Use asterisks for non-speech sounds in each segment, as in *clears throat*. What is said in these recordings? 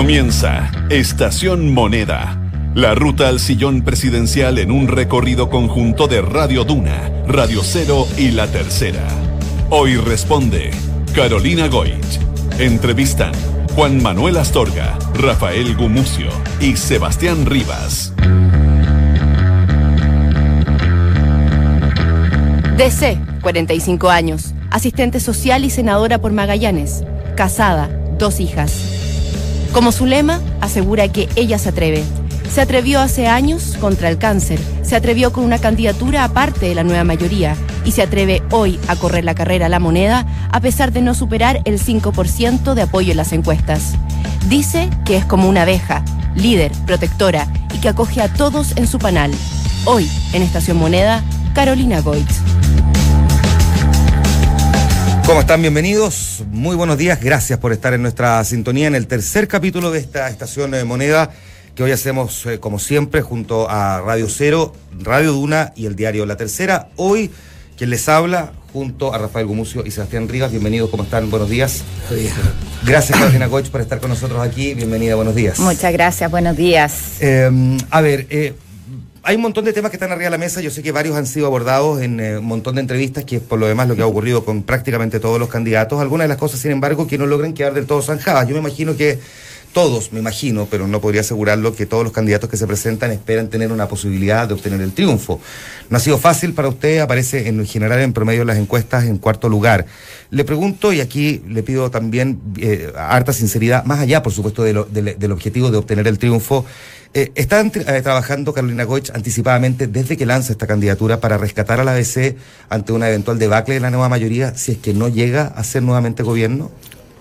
Comienza Estación Moneda. La ruta al sillón presidencial en un recorrido conjunto de Radio Duna, Radio Cero y La Tercera. Hoy responde Carolina Goich. Entrevistan Juan Manuel Astorga, Rafael Gumucio y Sebastián Rivas. DC, 45 años, asistente social y senadora por Magallanes, casada, dos hijas. Como su lema, asegura que ella se atreve. Se atrevió hace años contra el cáncer, se atrevió con una candidatura aparte de la nueva mayoría y se atreve hoy a correr la carrera a la moneda a pesar de no superar el 5% de apoyo en las encuestas. Dice que es como una abeja, líder, protectora y que acoge a todos en su panal. Hoy, en Estación Moneda, Carolina Goitz. ¿Cómo están? Bienvenidos. Muy buenos días. Gracias por estar en nuestra sintonía en el tercer capítulo de esta estación de moneda que hoy hacemos eh, como siempre junto a Radio Cero, Radio Duna y el diario La Tercera. Hoy quien les habla junto a Rafael Gumucio y Sebastián Rivas. Bienvenidos, ¿cómo están? Buenos días. Gracias, Carolina Coach, por estar con nosotros aquí. Bienvenida, buenos días. Muchas gracias, buenos días. Eh, a ver, eh, hay un montón de temas que están arriba de la mesa. Yo sé que varios han sido abordados en eh, un montón de entrevistas, que es por lo demás lo que ha ocurrido con prácticamente todos los candidatos. Algunas de las cosas, sin embargo, que no logran quedar del todo zanjadas. Yo me imagino que todos, me imagino, pero no podría asegurarlo, que todos los candidatos que se presentan esperan tener una posibilidad de obtener el triunfo. No ha sido fácil para usted, aparece en general en promedio las encuestas en cuarto lugar. Le pregunto, y aquí le pido también eh, harta sinceridad, más allá, por supuesto, del objetivo de obtener el triunfo, eh, ¿Está eh, trabajando Carolina Goich anticipadamente desde que lanza esta candidatura para rescatar a la ABC ante una eventual debacle de la nueva mayoría si es que no llega a ser nuevamente gobierno?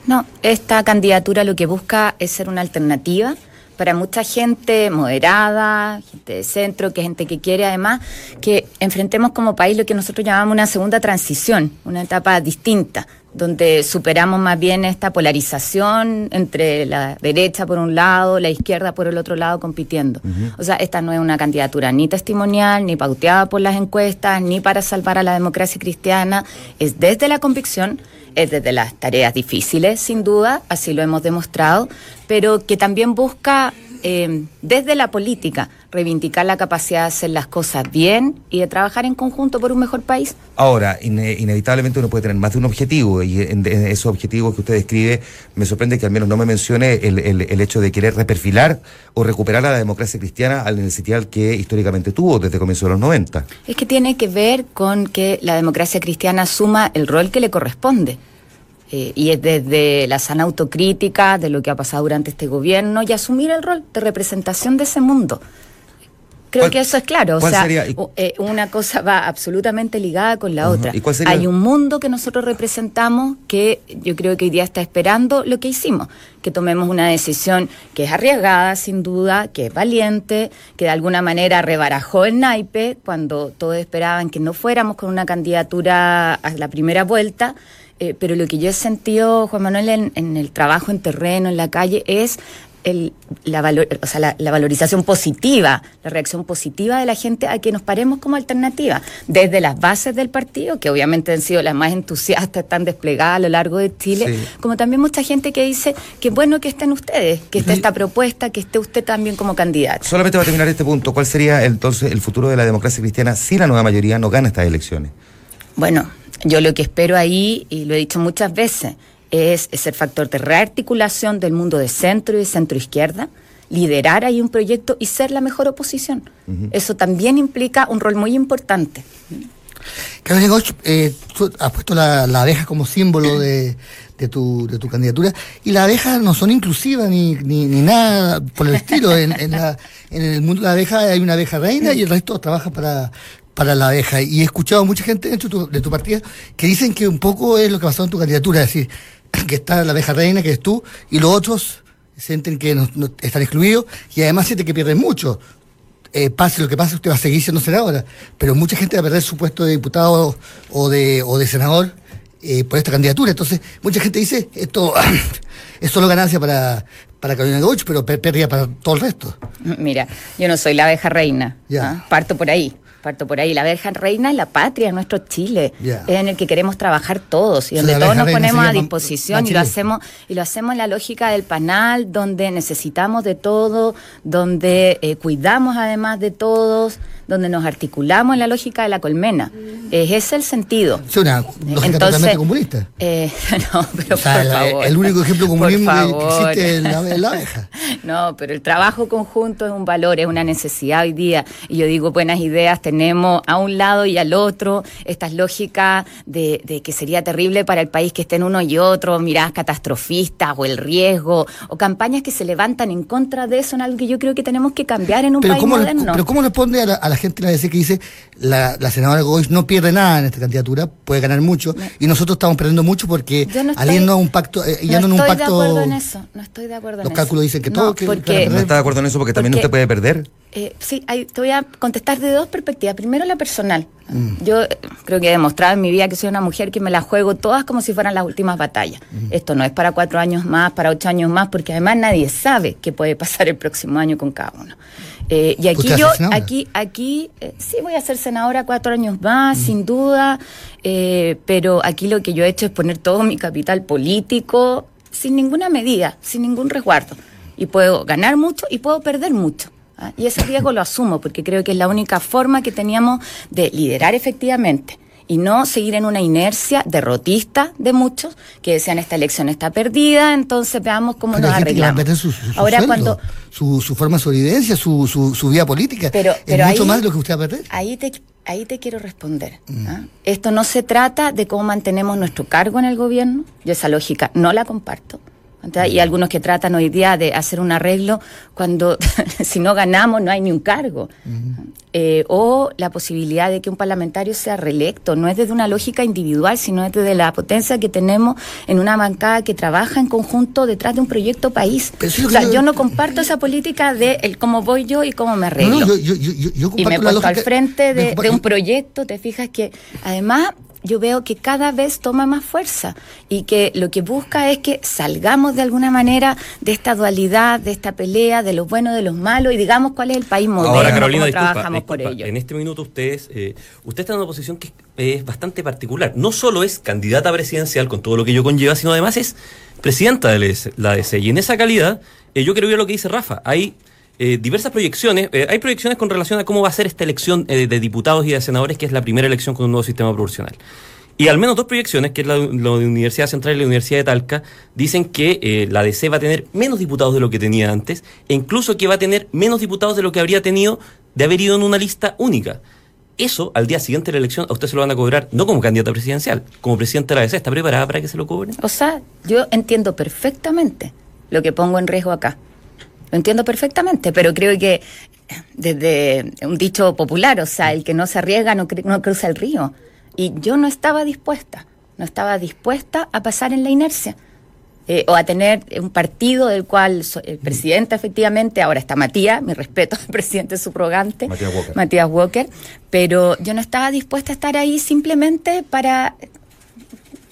No, esta candidatura lo que busca es ser una alternativa para mucha gente moderada, gente de centro, que gente que quiere además que enfrentemos como país lo que nosotros llamamos una segunda transición, una etapa distinta, donde superamos más bien esta polarización entre la derecha por un lado, la izquierda por el otro lado compitiendo. O sea, esta no es una candidatura ni testimonial, ni pauteada por las encuestas, ni para salvar a la democracia cristiana, es desde la convicción es desde las tareas difíciles, sin duda, así lo hemos demostrado, pero que también busca eh, desde la política reivindicar la capacidad de hacer las cosas bien y de trabajar en conjunto por un mejor país. Ahora, inevitablemente uno puede tener más de un objetivo y en, esos objetivos que usted describe me sorprende que al menos no me mencione el, el, hecho de querer reperfilar o recuperar a la democracia cristiana al necesidad que históricamente tuvo desde comienzo de los 90. Es que tiene que ver con que la democracia cristiana asuma el rol que le corresponde. Eh, y es desde la sana autocrítica de lo que ha pasado durante este gobierno y asumir el rol de representación de ese mundo. Creo que eso es claro, o sea, eh, una cosa va absolutamente ligada con la otra. Hay un mundo que nosotros representamos que yo creo que hoy día está esperando lo que hicimos, que tomemos una decisión que es arriesgada, sin duda, que es valiente, que de alguna manera rebarajó el naipe cuando todos esperaban que no fuéramos con una candidatura a la primera vuelta eh, pero lo que yo he sentido, Juan Manuel, en, el trabajo en terreno, en la calle, es el, la, o sea, la, valorización positiva, la reacción positiva de la gente a que nos paremos como alternativa, desde las bases del partido, que obviamente han sido las más entusiastas, están desplegadas a lo largo de Chile, como también mucha gente que dice que bueno que estén ustedes, que esté esta propuesta, que esté usted también como candidato. Solamente para terminar este punto, ¿cuál sería entonces el futuro de la democracia cristiana si la nueva mayoría no gana estas elecciones? Bueno, yo lo que espero ahí, y lo he dicho muchas veces, es, el factor de rearticulación del mundo de centro y de centro izquierda, liderar ahí un proyecto y ser la mejor oposición. Eso también implica un rol muy importante. Carolina Goch, eh, tú has puesto la, abeja como símbolo de, tu, de tu candidatura y las abejas no son inclusivas ni, ni, nada por el estilo. En, en, el mundo de la abeja hay una abeja reina y el resto trabaja para, para la abeja. Y he escuchado a mucha gente dentro de tu, partida que dicen que un poco es lo que pasó en tu candidatura, es decir, *clears throat* que está la abeja reina, que eres tú, y los otros sienten que no, están excluidos y además sienten que pierden mucho. Eh, pase lo que pase, usted va a seguir siendo senadora, pero mucha gente va a perder su puesto de diputado o de, o de senador eh, por esta candidatura. Entonces, mucha gente dice, esto *clears throat* es solo ganancia para, para Carolina pero pérdida para todo el resto. Mira, yo no soy la abeja reina, ya. ¿ah? parto por ahí. Parto por ahí. La verja reina es la patria, es nuestro Chile. Es en el que queremos trabajar todos y O sea, donde todos nos reina ponemos a disposición y lo hacemos y lo hacemos en la lógica del panal, donde necesitamos de todo, donde eh, cuidamos además de todos, donde nos articulamos en la lógica de la colmena. Es ese el sentido. Es una lógica totalmente comunista. eh, *laughs* no, pero O sea, por el, favor. el único ejemplo comunismo que- existe es la, abeja. *laughs* No, pero el trabajo conjunto es un valor, es una necesidad hoy día. Y yo digo, buenas ideas tenemos a un lado y al otro. Estas lógicas de, de que sería terrible para el país que estén uno y otro, miradas catastrofistas o el riesgo, o campañas que se levantan en contra de eso, en algo que yo creo que tenemos que cambiar en un Pero país ¿cómo, moderno. pero ¿cómo responde a la, a la gente la DC que dice la, la senadora Gois no pierde nada en esta candidatura, puede ganar mucho, y nosotros estamos perdiendo mucho porque Yo no estoy- aliendo a un pacto, eh, en no un estoy pacto. de acuerdo en eso, no estoy de acuerdo en Los eso. cálculos dicen que No, todo, que- porque que- ¿No está de acuerdo en eso? Porque también Porque- usted puede perder. Eh, sí, ahí te voy a contestar de dos perspectivas. Primero, la personal. Mm. Yo eh, creo que he demostrado en mi vida que soy una mujer que me la juego todas como si fueran las últimas batallas. Mm. Esto no es para cuatro años más, para ocho años más, porque además nadie sabe qué puede pasar el próximo año con cada uno. Eh, y aquí ¿Usted va a yo, aquí, aquí, eh, sí voy a ser senadora cuatro años más, sin duda, eh, pero aquí lo que yo he hecho es poner todo mi capital político sin ninguna medida, sin ningún resguardo. Y puedo ganar mucho y puedo perder mucho. ¿ah? Y ese riesgo lo asumo porque creo que es la única forma que teníamos de liderar efectivamente y no seguir en una inercia derrotista de muchos que decían esta elección está perdida, entonces veamos cómo Pero nos arreglamos. su, su- su Ahora sueldo, cuando su, su forma de sobrevivencia, su, su, su vida política. Pero- es pero mucho ahí- más de lo que usted va a perder. Ahí te, ahí te quiero responder. Mm. ¿ah? Esto no se trata de cómo mantenemos nuestro cargo en el gobierno. Yo esa lógica no la comparto. Y algunos que tratan hoy día de hacer un arreglo cuando *laughs* si no ganamos no hay ni un cargo. Eh, o la posibilidad de que un parlamentario sea reelecto. No es desde una lógica individual, sino es desde la potencia que tenemos en una bancada que trabaja en conjunto detrás de un proyecto país. Pero o sea, yo- yo no comparto esa política de el cómo voy yo y cómo me arreglo No, yo, yo, y me he puesto al frente de un proyecto, te fijas que además yo veo que cada vez toma más fuerza y que lo que busca es que salgamos de alguna manera de esta dualidad, de esta pelea, de los buenos, de los malos y digamos cuál es el país moderno, Ahora, Carolina, cómo disculpa, trabajamos por ello. En este minuto ustedes, eh, usted está en una posición que es bastante particular. No solo es candidata presidencial con todo lo que ello conlleva, sino además es presidenta de la ADC. Y en esa calidad, eh, yo quiero ver lo que dice Rafa. Hay eh, diversas proyecciones. eh, hay proyecciones con relación a cómo va a ser esta elección eh, de diputados y de senadores, que es la primera elección con un nuevo sistema proporcional. Y al menos dos proyecciones, que es la, la Universidad Central y la Universidad de Talca, dicen que la DC va a tener menos diputados de lo que tenía antes, e incluso que va a tener menos diputados de lo que habría tenido de haber ido en una lista única. Eso, al día siguiente de la elección, a usted se lo van a cobrar, no como candidata presidencial, como presidente de la DC. ¿Está preparada para que se lo cobren? O sea, yo entiendo perfectamente lo que pongo en riesgo acá. Lo entiendo perfectamente, pero creo que desde un dicho popular, o sea, el que no se arriesga no, no cruza el río. Y yo no estaba dispuesta, no estaba dispuesta a pasar en la inercia. eh, o a tener un partido del cual el presidente efectivamente, ahora está Matías, mi respeto al presidente subrogante, Matías Walker. Matías Walker, pero yo no estaba dispuesta a estar ahí simplemente para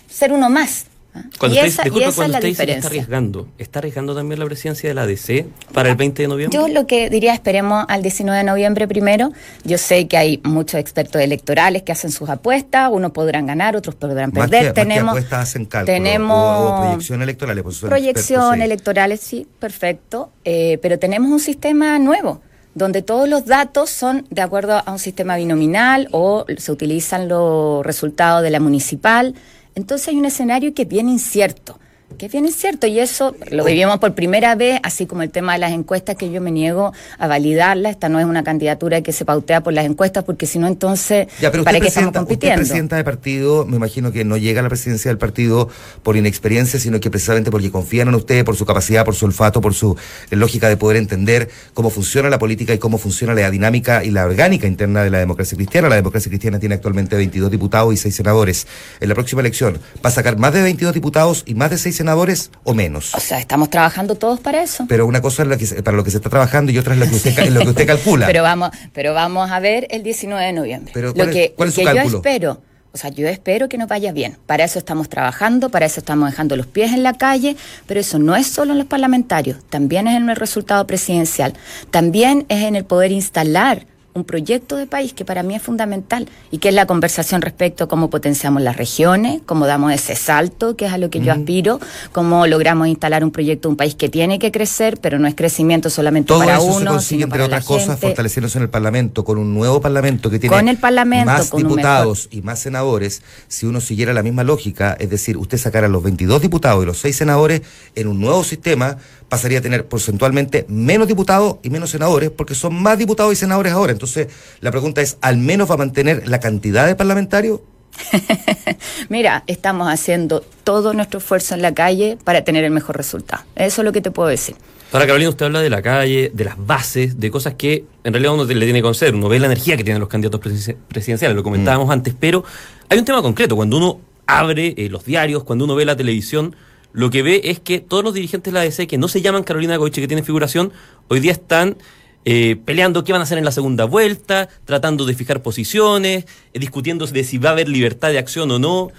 ser uno más. ¿Ah? Cuando y usted, esa, y disculpe, esa es cuando la usted dice que está diferencia. arriesgando, ¿está arriesgando también la presidencia de la DC para el 20 de noviembre? Yo lo que diría, esperemos al 19 de noviembre primero. Yo sé que hay muchos expertos electorales que hacen sus apuestas, unos podrán ganar, otros podrán Más perder. que, más que tenemos apuestas hacen cálculo tenemos o, o proyecciones electorales. Pues proyección expertos, sí. electorales, sí, perfecto. Eh, pero tenemos un sistema nuevo donde todos los datos son de acuerdo a un sistema binominal o se utilizan los resultados de la municipal. Entonces hay un escenario que es bien incierto, que es bien incierto y eso lo vivimos por primera vez, así como el tema de las encuestas que yo me niego a validarla. Esta no es una candidatura que se pautea por las encuestas porque si no entonces, Ya, pero ¿para qué estamos presidenta, usted compitiendo? presidenta de partido, me imagino que no llega a la presidencia del partido por inexperiencia, sino que precisamente porque confían en usted, por su capacidad, por su olfato, por su eh, lógica de poder entender cómo funciona la política y cómo funciona la dinámica y la orgánica interna de la democracia cristiana. La democracia cristiana tiene actualmente 22 diputados y 6 senadores. En la próxima elección, ¿va a sacar más de 22 diputados y más de 6 senadores o menos? O sea, estamos trabajando todos para eso. Pero una cosa es lo que se- para lo que se está trabajando y otra es lo que usted, ca- lo que usted *laughs* calcula. Pero vamos, pero vamos a ver el 19 de noviembre. Pero, lo ¿cuál es- que, cuál lo es su que yo cálculo? espero, o sea, yo espero que nos vaya bien. Para eso estamos trabajando, para eso estamos dejando los pies en la calle, pero eso no es solo en los parlamentarios, también es en el resultado presidencial, también es en el poder instalar un proyecto de país que para mí es fundamental y que es la conversación respecto a cómo potenciamos las regiones, cómo damos ese salto, que es a lo que yo aspiro, cómo logramos instalar un proyecto, un país que tiene que crecer, pero no es crecimiento solamente Todo para eso uno, se consigue, sino entre para otras la cosas, gente. fortaleciéndose en el Parlamento, con un nuevo Parlamento que tiene Con el Parlamento, más con diputados y más senadores. Si uno siguiera la misma lógica, es decir, usted sacara los 22 diputados y los 6 senadores en un nuevo sistema, pasaría a tener porcentualmente menos diputados y menos senadores, porque son más diputados y senadores ahora. Entonces, la pregunta es, ¿al menos va a mantener la cantidad de parlamentarios? *laughs* Mira, estamos haciendo todo nuestro esfuerzo en la calle para tener el mejor resultado. Eso es lo que te puedo decir. Ahora, Carolina, usted habla de la calle, de las bases, de cosas que en realidad uno le tiene que conocer. Uno ve la energía que tienen los candidatos presidencia- presidenciales, lo comentábamos antes, pero hay un tema concreto. Cuando uno abre eh, los diarios, cuando uno ve la televisión, lo que ve es que todos los dirigentes de la ADC que no se llaman Carolina Goiche, que tienen figuración, hoy día están eh, peleando qué van a hacer en la segunda vuelta, tratando de fijar posiciones, eh, discutiendo de si va a haber libertad de acción o no.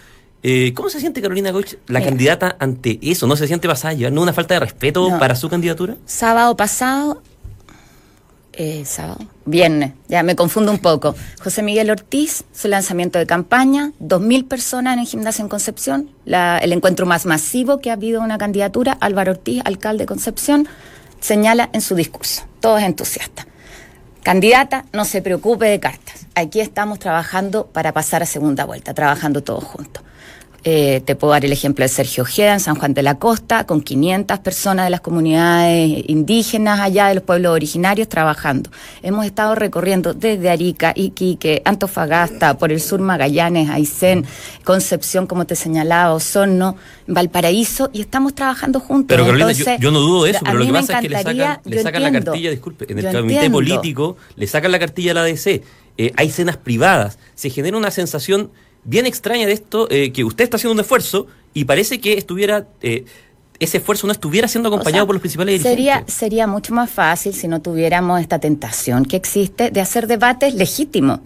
Eh, ¿Cómo se siente Carolina Goich, la Mira. candidata, ante eso? ¿No se siente pasada ¿No una falta de respeto No. para su candidatura? Sábado pasado, eh, sábado, viernes, ya me confundo un poco. José Miguel Ortiz, su lanzamiento de campaña, 2.000 personas en el gimnasio en Concepción, la- el encuentro más masivo que ha habido una candidatura, Álvaro Ortiz, alcalde de Concepción, señala en su discurso, todos entusiastas. Candidata, no se preocupe de cartas. Aquí estamos trabajando para pasar a segunda vuelta, trabajando todos juntos. Eh, te puedo dar el ejemplo de Sergio Ojeda en San Juan de la Costa, con 500 personas de las comunidades indígenas allá, de los pueblos originarios, trabajando. Hemos estado recorriendo desde Arica, Iquique, Antofagasta, por el sur Magallanes, Aysén, Concepción, como te señalaba, Osorno, Valparaíso, y estamos trabajando juntos. Pero Carolina, yo, Entonces, yo no dudo de eso, pero lo que pasa es que le sacan, le sacan la cartilla, disculpe, en el comité entiendo. político le sacan la cartilla a la ADC, eh, hay cenas privadas, se genera una sensación bien extraña de esto, eh, que usted está haciendo un esfuerzo y parece que estuviera... eh, ese esfuerzo no estuviera siendo acompañado O sea, por los principales sería, dirigentes. sería mucho más fácil si no tuviéramos esta tentación que existe de hacer debates legítimos,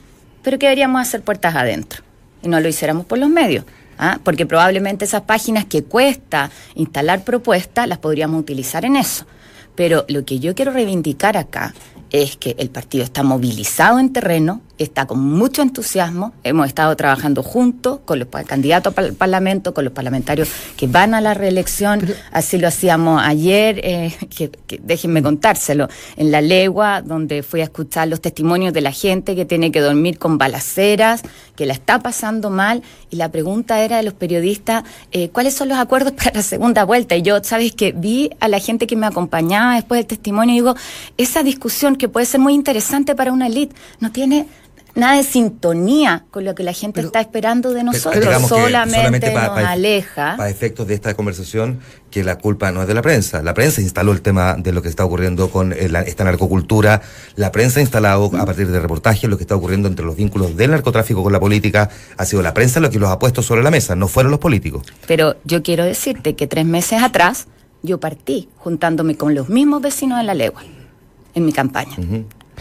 pero que deberíamos hacer puertas adentro y no lo hiciéramos por los medios. ¿ah? Porque probablemente esas páginas que cuesta instalar propuestas las podríamos utilizar en eso. Pero lo que yo quiero reivindicar acá es que el partido está movilizado en terreno, está con mucho entusiasmo, hemos estado trabajando juntos con los candidatos al Parlamento, con los parlamentarios que van a la reelección, así lo hacíamos ayer, eh, que, que déjenme contárselo, en La Legua, donde fui a escuchar los testimonios de la gente que tiene que dormir con balaceras, que la está pasando mal, y la pregunta era de los periodistas, eh, ¿cuáles son los acuerdos *laughs* para la segunda vuelta? Y yo, ¿sabes que Vi a la gente que me acompañaba después del testimonio y digo, esa discusión que puede ser muy interesante para una elite, no tiene nada de sintonía con lo que la gente Pero- está esperando de nosotros, solamente, pa- nos pa- aleja. Para efectos de esta conversación, que la culpa no es de la prensa. La prensa instaló el tema de lo que está ocurriendo con eh, la- esta narcocultura. La prensa ha instalado a partir de reportajes lo que está ocurriendo entre los vínculos del narcotráfico con la política. Ha sido la prensa lo que los ha puesto sobre la mesa, no fueron los políticos. Pero yo quiero decirte que tres meses atrás yo partí juntándome con los mismos vecinos de la legua en mi campaña.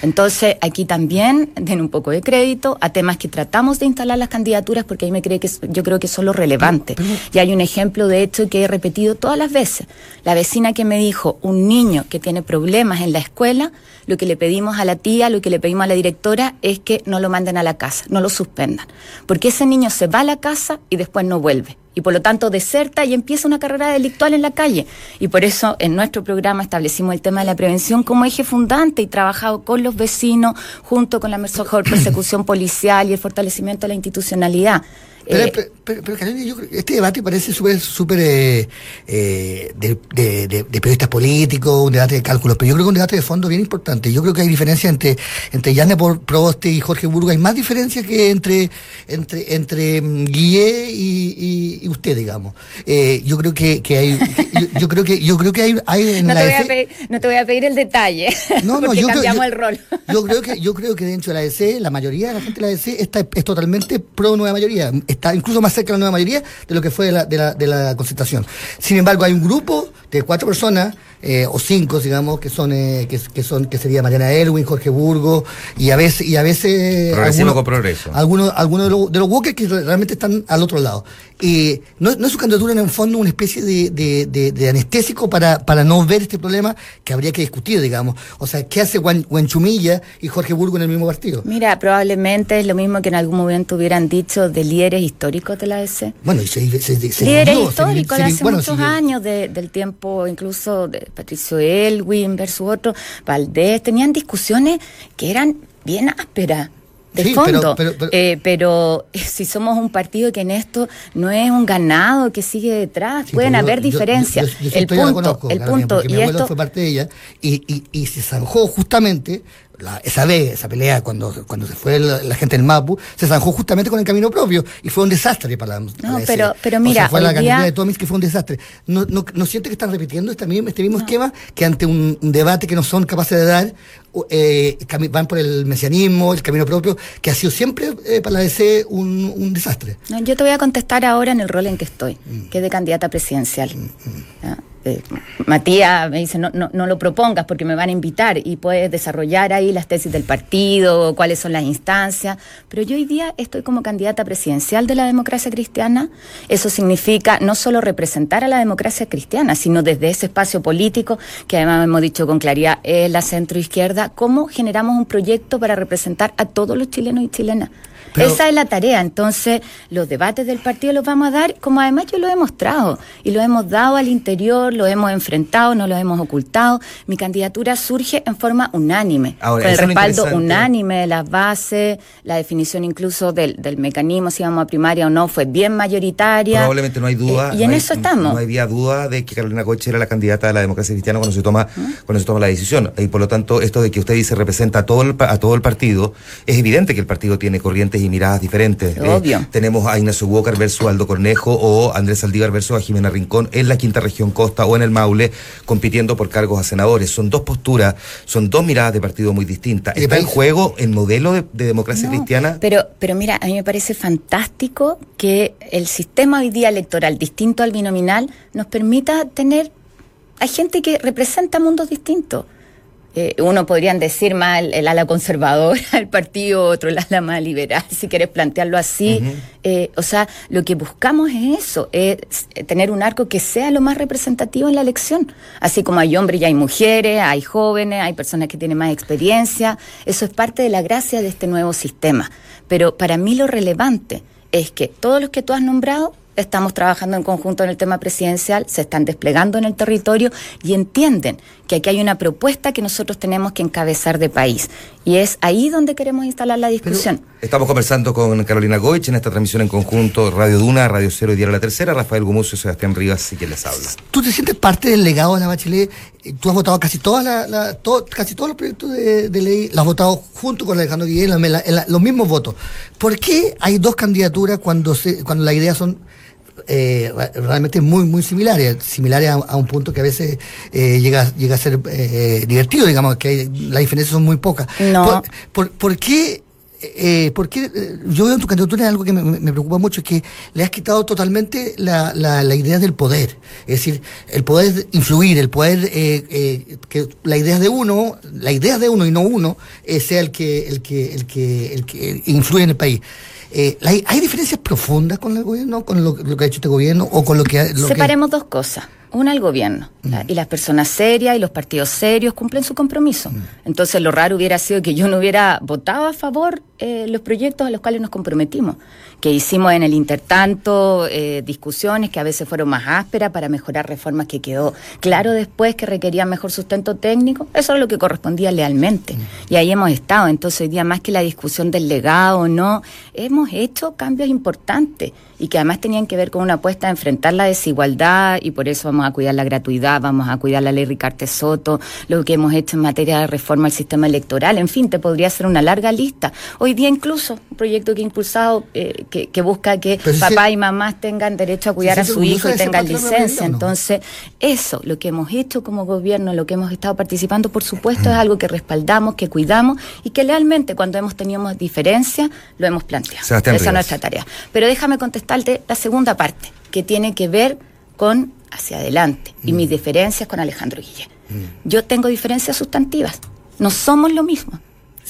Entonces, aquí también den un poco de crédito a temas que tratamos de instalar las candidaturas porque ahí me cree que es- yo creo que son los relevantes. Y hay un ejemplo de hecho que he repetido todas las veces. La vecina que me dijo, un niño que tiene problemas en la escuela, lo que le pedimos a la tía, lo que le pedimos a la directora es que no lo manden a la casa, no lo suspendan. Porque ese niño se va a la casa y después no vuelve y por lo tanto deserta y empieza una carrera delictual en la calle. Y por eso en nuestro programa establecimos el tema de la prevención como eje fundante y trabajado con los vecinos junto con la mejor persecución policial y el fortalecimiento de la institucionalidad. Pero, Eh, pero, pero, pero, Carolina, yo creo que este debate parece súper súper eh, eh, de, de- de- de periodistas políticos, un debate de cálculos, pero yo creo que un debate de fondo bien importante. Yo creo que hay diferencia entre entre Por- Proboste y Jorge Burgo. Hay más diferencia que entre entre entre mm, Guille y, y- y usted, digamos. Eh, yo creo que, que hay yo, yo creo que yo creo que hay, hay en no, la te voy a pedir, no te voy a pedir el detalle, *laughs* no, no, yo creo, yo- el rol. yo creo que yo creo que dentro de la DC la mayoría de la gente de la DC está es totalmente pro nueva mayoría, está incluso más cerca de la nueva mayoría de lo que fue de la, de la, de la concertación. Sin embargo, hay un grupo de cuatro personas eh, o cinco, digamos, que son, eh, que, que son, que sería Mariana Elwin, Jorge Burgo, y a veces, y a veces algunos- con progreso. algunos, algunos de los, de los Walker que realmente están al otro lado. Y no, no es su candidatura en el fondo una especie de, de, de- de anestésico para, para no ver este problema que habría que discutir, digamos. O sea, ¿qué hace Juan, Chumilla y Jorge Burgo en el mismo partido? Mira, probablemente es lo mismo que en algún momento hubieran dicho de líderes históricos de la ADC. Bueno, y se, se, se- se líderes históricos de hace bueno, muchos años, de- del tiempo incluso de Patricio Elwin versus otro, Valdés, tenían discusiones que eran bien ásperas. De Sí, fondo, pero- pero- pero- Eh, pero *laughs* si somos un partido que en esto no es un ganado que sigue detrás, Sí, pueden haber yo- diferencias. yo- yo esa el punto, conozco, el punto, y mi abuelo esto, fue parte de ella y, y, y se zanjó justamente la- esa vez, esa pelea cuando, cuando se fue la, la gente del Mapu, se zanjó justamente con el camino propio y fue un desastre para la No, la pero- pero O mira, sea, fue la candidatura día- de Tomis que fue un desastre. ¿No, no, no siente que están repitiendo este mismo, este mismo esquema que ante un, un debate que no son capaces de dar o, eh, van por el mesianismo, el camino propio, que ha sido siempre eh, para la DC un, un desastre? No, yo te voy a contestar ahora en el rol en que estoy, Mm. que es de candidata presidencial. ¿Ya? Eh, Matías me dice, no, no, no lo propongas porque me van a invitar y puedes desarrollar ahí las tesis del partido, cuáles son las instancias, pero yo hoy día estoy como candidata presidencial de la democracia cristiana. Eso significa no solo representar a la democracia cristiana, sino desde ese espacio político, que además hemos dicho con claridad es la centroizquierda, cómo generamos un proyecto para representar a todos los chilenos y chilenas. Pero- Esa es la tarea. Entonces, los debates del partido los vamos a dar, como además yo lo he mostrado, y lo hemos dado al interior, lo hemos enfrentado, no lo hemos ocultado. Mi candidatura surge en forma unánime, Ahora, con el respaldo unánime de las bases, la definición incluso del, del mecanismo, si vamos a primaria o no, fue bien mayoritaria. Probablemente no hay duda. Eh, y no en hay- eso estamos. No había duda de que Carolina Coche era la candidata de la democracia cristiana cuando se toma, cuando se toma la decisión. Y por lo tanto, esto de que usted dice representa a todo el, a todo el partido, es evidente que el partido tiene corrientes y miradas diferentes. Eh, tenemos a Ignacio Walker versus Aldo Cornejo o Andrés Aldívar versus a Jimena Rincón en la quinta región costa o en el Maule compitiendo por cargos a senadores. Son dos posturas, son dos miradas de partido muy distintas. ¿Está en juego el modelo de, de democracia No, cristiana? Pero, pero mira, a mí me parece fantástico que el sistema hoy día electoral distinto al binominal nos permita tener hay gente que representa mundos distintos. Eh, uno podrían decir más el, el ala conservadora *laughs* del partido, otro el ala más liberal, si quieres plantearlo así. Eh, o sea, lo que buscamos es eso, es tener un arco que sea lo más representativo en la elección. Así como hay hombres y hay mujeres, hay jóvenes, hay personas que tienen más experiencia. Eso es parte de la gracia de este nuevo sistema. Pero para mí lo relevante es que todos los que tú has nombrado estamos trabajando en conjunto en el tema presidencial, se están desplegando en el territorio y entienden que aquí hay una propuesta que nosotros tenemos que encabezar de país. Y es ahí donde queremos instalar la discusión. Estamos conversando con Carolina Goich en esta transmisión en conjunto Radio Duna, Radio Cero y Diario La Tercera, Rafael Gumucio y Sebastián Rivas, y quien les habla. ¿Tú te sientes parte del legado de la Bachelet? Tú has votado casi todas la, la- to- casi todos los proyectos de, de ley, los has votado junto con Alejandro Guillén, la- la- los mismos votos. ¿Por qué hay dos candidaturas cuando se, cuando las ideas son eh, realmente muy muy similares, similares a, a un punto que a veces eh, llega, llega a ser eh, divertido, digamos, que hay- las diferencias son muy pocas. No. ¿Por, por, por qué eh, porque eh, yo veo en tu candidatura algo que me, preocupa mucho, es que le has quitado totalmente la, la, la idea del poder. Es decir, el poder influir, el poder, eh, eh, que la idea de uno, la idea de uno y no uno, eh, sea el que, el que, el que, el que influye en el país. Eh, la- ¿Hay diferencias profundas con el gobierno, con lo, lo que ha hecho este gobierno o con lo que... ha- Lo que- Separemos dos cosas. Una, el gobierno. ¿la? Y las personas serias y los partidos serios cumplen su compromiso. Entonces, lo raro hubiera sido que yo no hubiera votado a favor eh, los proyectos a los cuales nos comprometimos. Que hicimos en el intertanto eh, discusiones que a veces fueron más ásperas para mejorar reformas que quedó claro después que requerían mejor sustento técnico. Eso es lo que correspondía lealmente. Y ahí hemos estado. Entonces, hoy día, más que la discusión del legado o no, hemos hecho cambios importantes y que además tenían que ver con una apuesta a enfrentar la desigualdad y por eso vamos a cuidar la gratuidad, vamos a cuidar la ley Ricarte Soto, lo que hemos hecho en materia de reforma al sistema electoral, en fin, te podría hacer una larga lista. Hoy día incluso un proyecto que he impulsado eh, que, que busca que Pero papá y mamás tengan derecho a cuidar a su hijo y tengan licencia. Entonces, eso, lo que hemos hecho como gobierno, lo que hemos estado participando, por supuesto, es algo que respaldamos, que cuidamos y que lealmente cuando hemos tenido diferencias lo hemos planteado. Sebastián Esa es nuestra tarea. Pero déjame contestarte la segunda parte, que tiene que ver con hacia adelante y mis diferencias con Alejandro Guille. Yo tengo diferencias sustantivas. No somos lo mismo.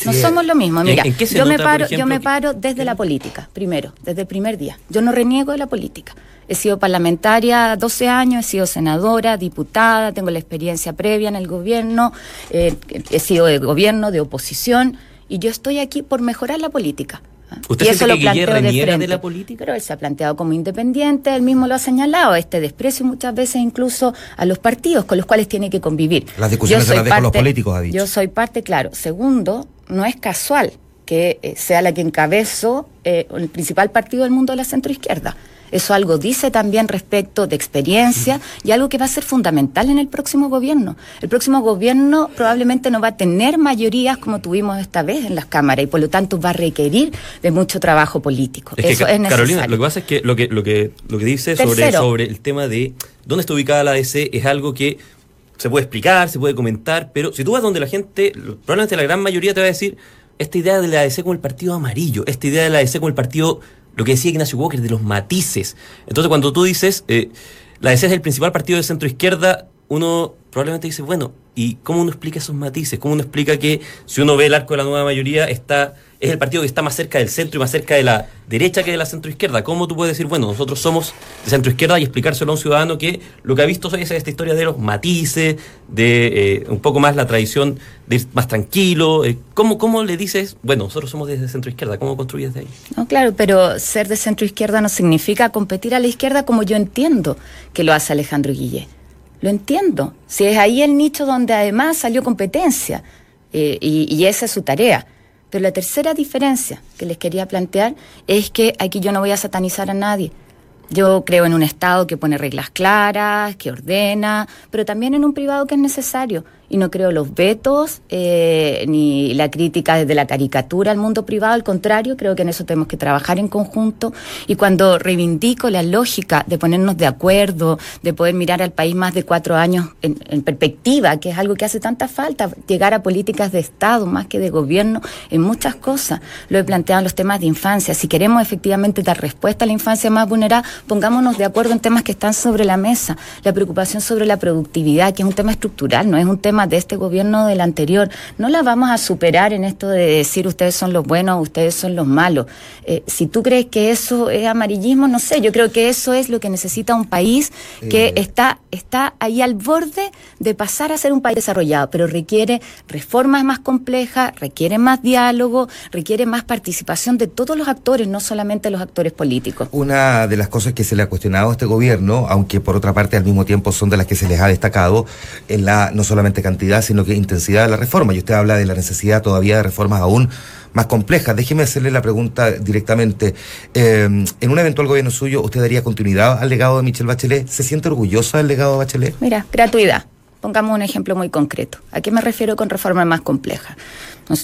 No Sí, somos lo mismo. ¿en- Mira, en yo me nota, paro, yo me paro desde la política, primero, desde el primer día. Yo no reniego de la política. He sido parlamentaria 12 años, he sido senadora, diputada, tengo la experiencia previa en el gobierno, eh, he sido de gobierno, de oposición, y yo estoy aquí por mejorar la política. ¿ah? ¿Usted y eso lo planteo de de la política? Pero él se ha planteado como independiente, él mismo lo ha señalado, este desprecio muchas veces incluso a los partidos con los cuales tiene que convivir. Las discusiones Yo se las dejo los políticos, ha dicho. Yo soy parte, claro. Segundo, no es casual que eh, sea la que encabezo eh, el principal partido del mundo de la centroizquierda. Eso algo dice también respecto de experiencia y algo que va a ser fundamental en el próximo gobierno. El próximo gobierno probablemente no va a tener mayorías como tuvimos esta vez en las cámaras y por lo tanto va a requerir de mucho trabajo político. Es Eso es necesario. Carolina, lo que pasa es que lo que, lo que, lo que dice sobre, Tercero. sobre el tema de dónde está ubicada la ADC es algo que se puede explicar, se puede comentar, pero si tú vas donde la gente, probablemente la gran mayoría te va a decir, esta idea de la ADC como el partido amarillo, esta idea de la ADC como el partido, lo que decía Ignacio Walker, de los matices. Entonces cuando tú dices, eh, la ADC es el principal partido de centro izquierda, uno probablemente dice, bueno, ¿y cómo uno explica esos matices? ¿Cómo uno explica que si uno ve el arco de la nueva mayoría, está es el partido que está más cerca del centro y más cerca de la derecha que de la centro izquierda? ¿Cómo tú puedes decir, bueno, nosotros somos de centro izquierda y explicárselo a un ciudadano que lo que ha visto es esta historia de los matices, de eh, un poco más la tradición de ir más tranquilo? Eh, ¿cómo, ¿Cómo le dices, bueno, nosotros somos desde centro izquierda? ¿Cómo construyes de ahí? No, claro, pero ser de centro izquierda no significa competir a la izquierda como yo entiendo que lo hace Alejandro Guille. Lo entiendo. Si es ahí el nicho donde además salió competencia eh, y, y esa es su tarea. Pero la tercera diferencia que les quería plantear es que aquí yo no voy a satanizar a nadie. Yo creo en un Estado que pone reglas claras, que ordena, pero también en un privado que es necesario. Y no creo los vetos eh, ni la crítica desde la caricatura al mundo privado, al contrario, creo que en eso tenemos que trabajar en conjunto. Y cuando reivindico la lógica de ponernos de acuerdo, de poder mirar al país más de cuatro años en, en perspectiva, que es algo que hace tanta falta, llegar a políticas de Estado más que de gobierno en muchas cosas. Lo he planteado en los temas de infancia. Si queremos efectivamente dar respuesta a la infancia más vulnerada, pongámonos de acuerdo en temas que están sobre la mesa. La preocupación sobre la productividad, que es un tema estructural, no es un tema de este gobierno del anterior. No la vamos a superar en esto de decir ustedes son los buenos, ustedes son los malos. Eh, si tú crees que eso es amarillismo, no sé, yo creo que eso es lo que necesita un país que Eh. está, está ahí al borde de pasar a ser un país desarrollado, pero requiere reformas más complejas, requiere más diálogo, requiere más participación de todos los actores, no solamente los actores políticos. Una de las cosas que se le ha cuestionado a este gobierno, aunque por otra parte al mismo tiempo son de las que se les ha destacado, es la no solamente cantidad, sino que intensidad de la reforma. Y usted habla de la necesidad todavía de reformas aún más complejas. Déjeme hacerle la pregunta directamente. Eh, en un eventual gobierno suyo, ¿usted daría continuidad al legado de Michelle Bachelet? ¿Se siente orgullosa del legado de Bachelet? Mira, gratuidad. Pongamos un ejemplo muy concreto. ¿A qué me refiero con reformas más complejas?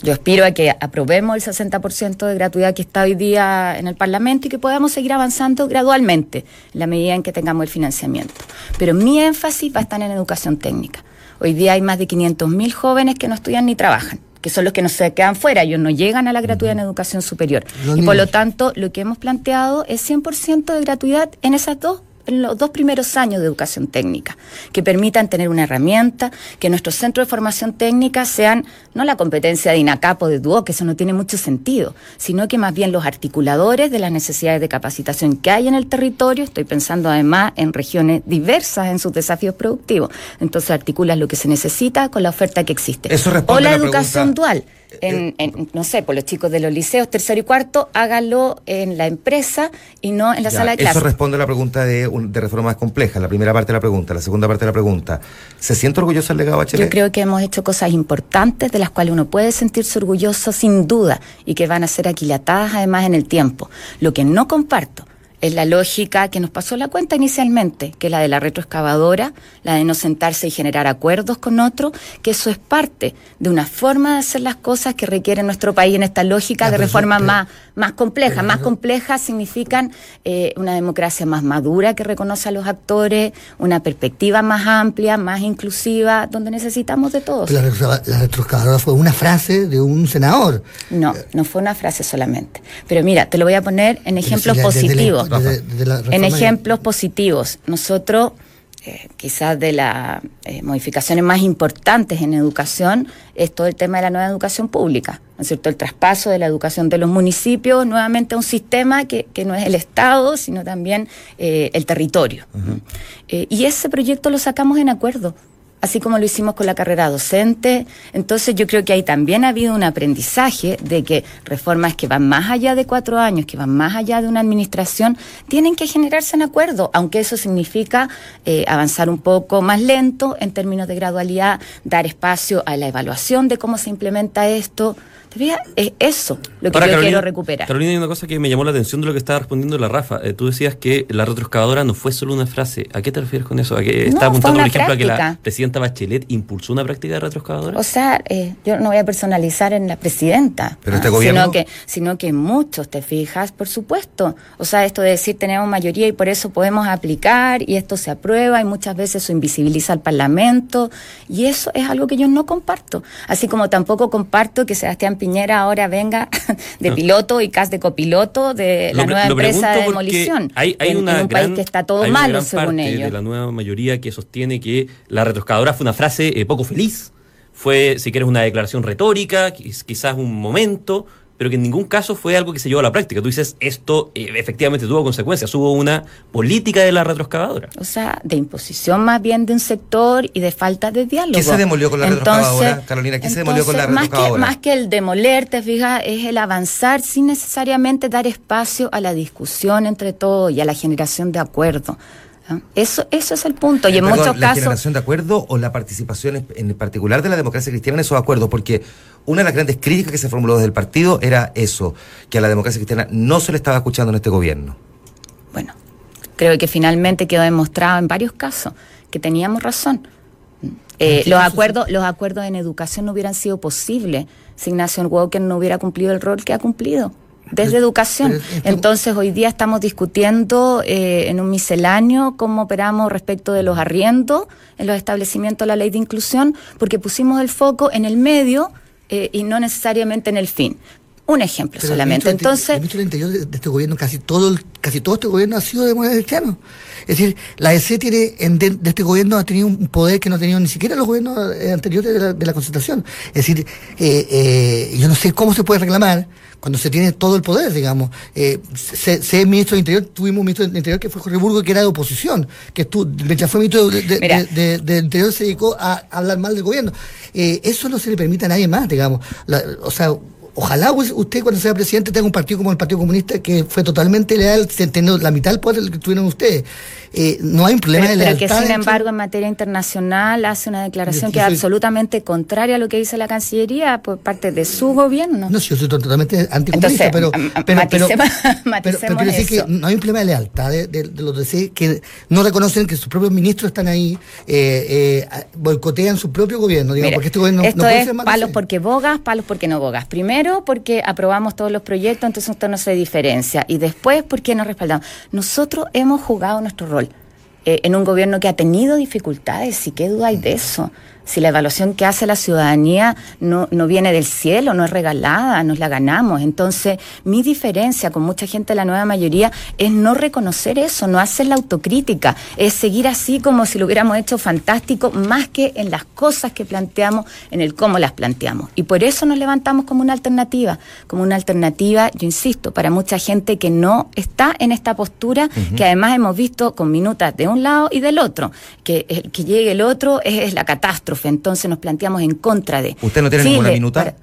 Yo aspiro a que aprobemos el 60% de gratuidad que está hoy día en el Parlamento y que podamos seguir avanzando gradualmente en la medida en que tengamos el financiamiento. Pero mi énfasis va a estar en educación técnica. Hoy día hay más de 500.000 jóvenes que no estudian ni trabajan que son los que no se quedan fuera, ellos no llegan a la gratuidad en educación superior. Los y por lo tanto, lo que hemos planteado es 100% de gratuidad en esas dos en los dos primeros años de educación técnica, que permitan tener una herramienta, que nuestros centros de formación técnica sean no la competencia de INACAP o de DUO, que eso no tiene mucho sentido, sino que más bien los articuladores de las necesidades de capacitación que hay en el territorio, estoy pensando además en regiones diversas en sus desafíos productivos, entonces articulas lo que se necesita con la oferta que existe. Eso responde o la a la educación pregunta- dual. En, en, no sé, por los chicos de los liceos tercero y cuarto, hágalo en la empresa y no en la Ya, sala de clase. Eso responde a la pregunta de, de reforma más compleja, la primera parte de la pregunta, la segunda parte de la pregunta. ¿Se siente orgullosa del legado de Bachelet? Yo creo que hemos hecho cosas importantes de las cuales uno puede sentirse orgulloso sin duda y que van a ser aquilatadas además en el tiempo. Lo que no comparto es la lógica que nos pasó la cuenta inicialmente, que es la de la retroexcavadora, la de no sentarse y generar acuerdos con otro, que eso es parte de una forma de hacer las cosas que requiere nuestro país en esta lógica de reformas pero- más, más complejas. pero Más eso- complejas significan eh, una democracia más madura que reconoce a los actores, una perspectiva más amplia, más inclusiva, donde necesitamos de todos. La, la retroexcavadora fue una frase de un senador. No, no fue una frase solamente. Pero mira, te lo voy a poner en ejemplos si positivos. Desde- desde la En ejemplos positivos, nosotros, eh, quizás de las eh, modificaciones más importantes en educación, es todo el tema de la nueva educación pública, ¿no es cierto? El traspaso de la educación de los municipios nuevamente a un sistema que, que no es el Estado, sino también eh, el territorio. Eh, y ese proyecto lo sacamos en acuerdo así como lo hicimos con la carrera docente. Entonces yo creo que ahí también ha habido un aprendizaje de que reformas que van más allá de cuatro años, que van más allá de una administración, tienen que generarse en acuerdo, aunque eso significa eh, avanzar un poco más lento en términos de gradualidad, dar espacio a la evaluación de cómo se implementa esto. Es eso lo que Ahora, yo Carolina- quiero recuperar. Carolina, hay una cosa que me llamó la atención de lo que estaba respondiendo la Rafa. Eh, tú decías que la retroexcavadora no fue solo una frase. ¿A qué te refieres con eso? ¿A No, está apuntando, por ejemplo, a que la práctica. Presidenta Bachelet impulsó una práctica de retroexcavadora? O sea, eh, yo no voy a personalizar en la presidenta, Pero este ah, gobierno- sino que sino que muchos, te fijas, por supuesto. O sea, esto de decir tenemos mayoría y por eso podemos aplicar y esto se aprueba y muchas veces eso invisibiliza al Parlamento y eso es algo que yo no comparto. Así como tampoco comparto que Sebastián Piñera ahora venga *laughs* de No. piloto y CAS de copiloto de la Lo nueva lo empresa de demolición Hay, hay en, una en un gran, país que está todo malo según ellos. de la nueva mayoría que sostiene que la retroexcavadora fue una frase eh, poco feliz. Fue, si quieres, una declaración retórica, quiz- quizás un momento, pero que en ningún caso fue algo que se llevó a la práctica. Tú dices, esto eh, efectivamente tuvo consecuencias. Hubo una política de la retroexcavadora. O sea, de imposición más bien de un sector y de falta de diálogo. ¿Qué se demolió con la retroexcavadora, Carolina? ¿Qué se demolió con la entonces, más que- retroexcavadora? Más que, el demoler, te fijas, es el avanzar sin necesariamente dar espacio a la discusión entre todos y a la generación de acuerdo. Eso, eso es el punto. Y en muchos ¿La casos. generación de acuerdo o la participación en- particular de la democracia cristiana en esos acuerdos? Porque una de las grandes críticas que se formuló desde el partido era eso, que a la democracia cristiana no se le estaba escuchando en este gobierno. Bueno, creo que finalmente quedó demostrado en varios casos que teníamos razón. Eh, los acuerdos, los acuerdos en educación no hubieran sido posibles si Ignacio Walker no hubiera cumplido el rol que ha cumplido desde educación. Entonces hoy día estamos discutiendo eh, en un misceláneo cómo operamos respecto de los arriendos en los establecimientos de la ley de inclusión, porque pusimos el foco en el medio eh, y no necesariamente en el fin. Un ejemplo Pero el solamente. Inter- Entonces, el ministro del Interior de, este gobierno, casi todo, el- casi todo este gobierno ha sido de moneda cristiano. Es decir, la EC tiene, en de, de este gobierno ha tenido un poder que no ha tenido ni siquiera los gobiernos eh, anteriores de la, de la concentración. Es decir, eh, eh, yo no sé cómo se puede reclamar cuando se tiene todo el poder, digamos. Eh, sé ministro del Interior, tuvimos un ministro del Interior que fue Jorge Burgo, que era de oposición, que estuvo, mientras fue ministro de, de- Mira. de- de- del Interior se dedicó a hablar mal del gobierno. Eh, eso no se le permite a nadie más, digamos. La- o sea, ojalá us- usted cuando sea presidente tenga un partido como el Partido Comunista que fue totalmente leal, teniendo la mitad del poder que tuvieron ustedes. Eh, no hay un problema Pero, de pero lealtad. que sin embargo en materia internacional hace una declaración Yo que es absolutamente contraria a lo que dice la Cancillería por parte de su gobierno. No, si yo soy totalmente anticomunista, Entonces, pero, pero, pero, maticemos- pero- pero *laughs* maticemos quiero decir eso. que no hay un problema de lealtad de, de- de los DC que no reconocen que sus propios ministros están ahí, eh, eh, boicotean su propio gobierno, digamos, Mire, porque este gobierno no- esto no puede es ser más palos así. porque bogas, palos porque no bogas. Primero porque aprobamos todos los proyectos, entonces esto no se diferencia. Y después porque nos respaldamos. Nosotros hemos jugado nuestro rol eh, en un gobierno que ha tenido dificultades, y qué duda hay de eso. Si la evaluación que hace la ciudadanía no, no viene del cielo, no es regalada, nos la ganamos. Entonces, mi diferencia con mucha gente de la nueva mayoría es no reconocer eso, no hacer la autocrítica, es seguir así como si lo hubiéramos hecho fantástico, más que en las cosas que planteamos, en el cómo las planteamos. Y por eso nos levantamos como una alternativa, como una alternativa, yo insisto, para mucha gente que no está en esta postura, que además hemos visto con minutas de un lado y del otro, que el que llegue el otro es, es la catástrofe, entonces nos planteamos en contra de. ¿Usted no tiene ninguna minuta?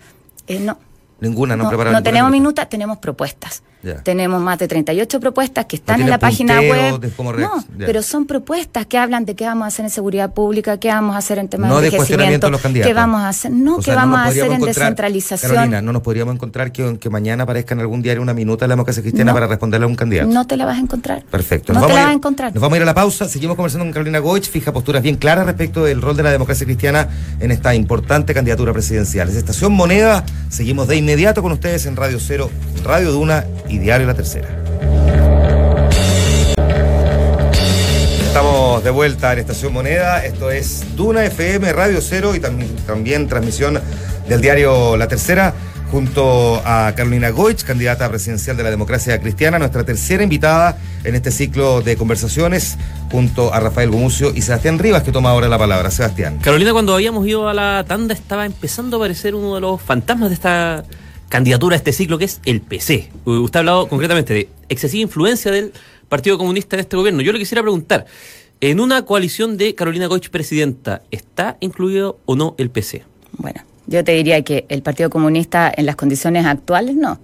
eh, no. Ninguna, no, No, no tenemos minuta. minutas, tenemos propuestas. Tenemos más de 38 propuestas que están en la página web. no, pero son propuestas que hablan de qué vamos a hacer en seguridad pública, qué vamos a hacer en temas No de envejecimiento, de los candidatos. qué vamos a hacer, no, O qué sea, vamos a hacer en descentralización. Carolina, no nos podríamos encontrar que, que mañana aparezca en algún diario una minuta de la democracia cristiana para responderle a un candidato. No te la vas a encontrar. Perfecto. No te la vas a encontrar. Nos vamos a ir a la pausa. Seguimos conversando con Carolina Goich. Fija posturas bien claras respecto del rol de la democracia cristiana en esta importante candidatura presidencial. Es Estación Moneda. Seguimos de inmediato con ustedes en Radio Cero, Radio Duna y Diario La Tercera. Estamos de vuelta en Estación Moneda. Esto es Duna FM, Radio Cero y también, transmisión del diario La Tercera. junto a Carolina Goich, candidata presidencial de la democracia cristiana, nuestra tercera invitada en este ciclo de conversaciones, junto a Rafael Gumucio y Sebastián Rivas, que toma ahora la palabra. Sebastián. Carolina, cuando habíamos ido a la tanda, estaba empezando a aparecer uno de los fantasmas de esta candidatura a este ciclo, que es el PC. Usted ha hablado concretamente de excesiva influencia del Partido Comunista en este gobierno. Yo le quisiera preguntar, en una coalición de Carolina Goich presidenta, ¿está incluido o no el PC? Bueno, yo te diría que el Partido Comunista en las condiciones actuales no.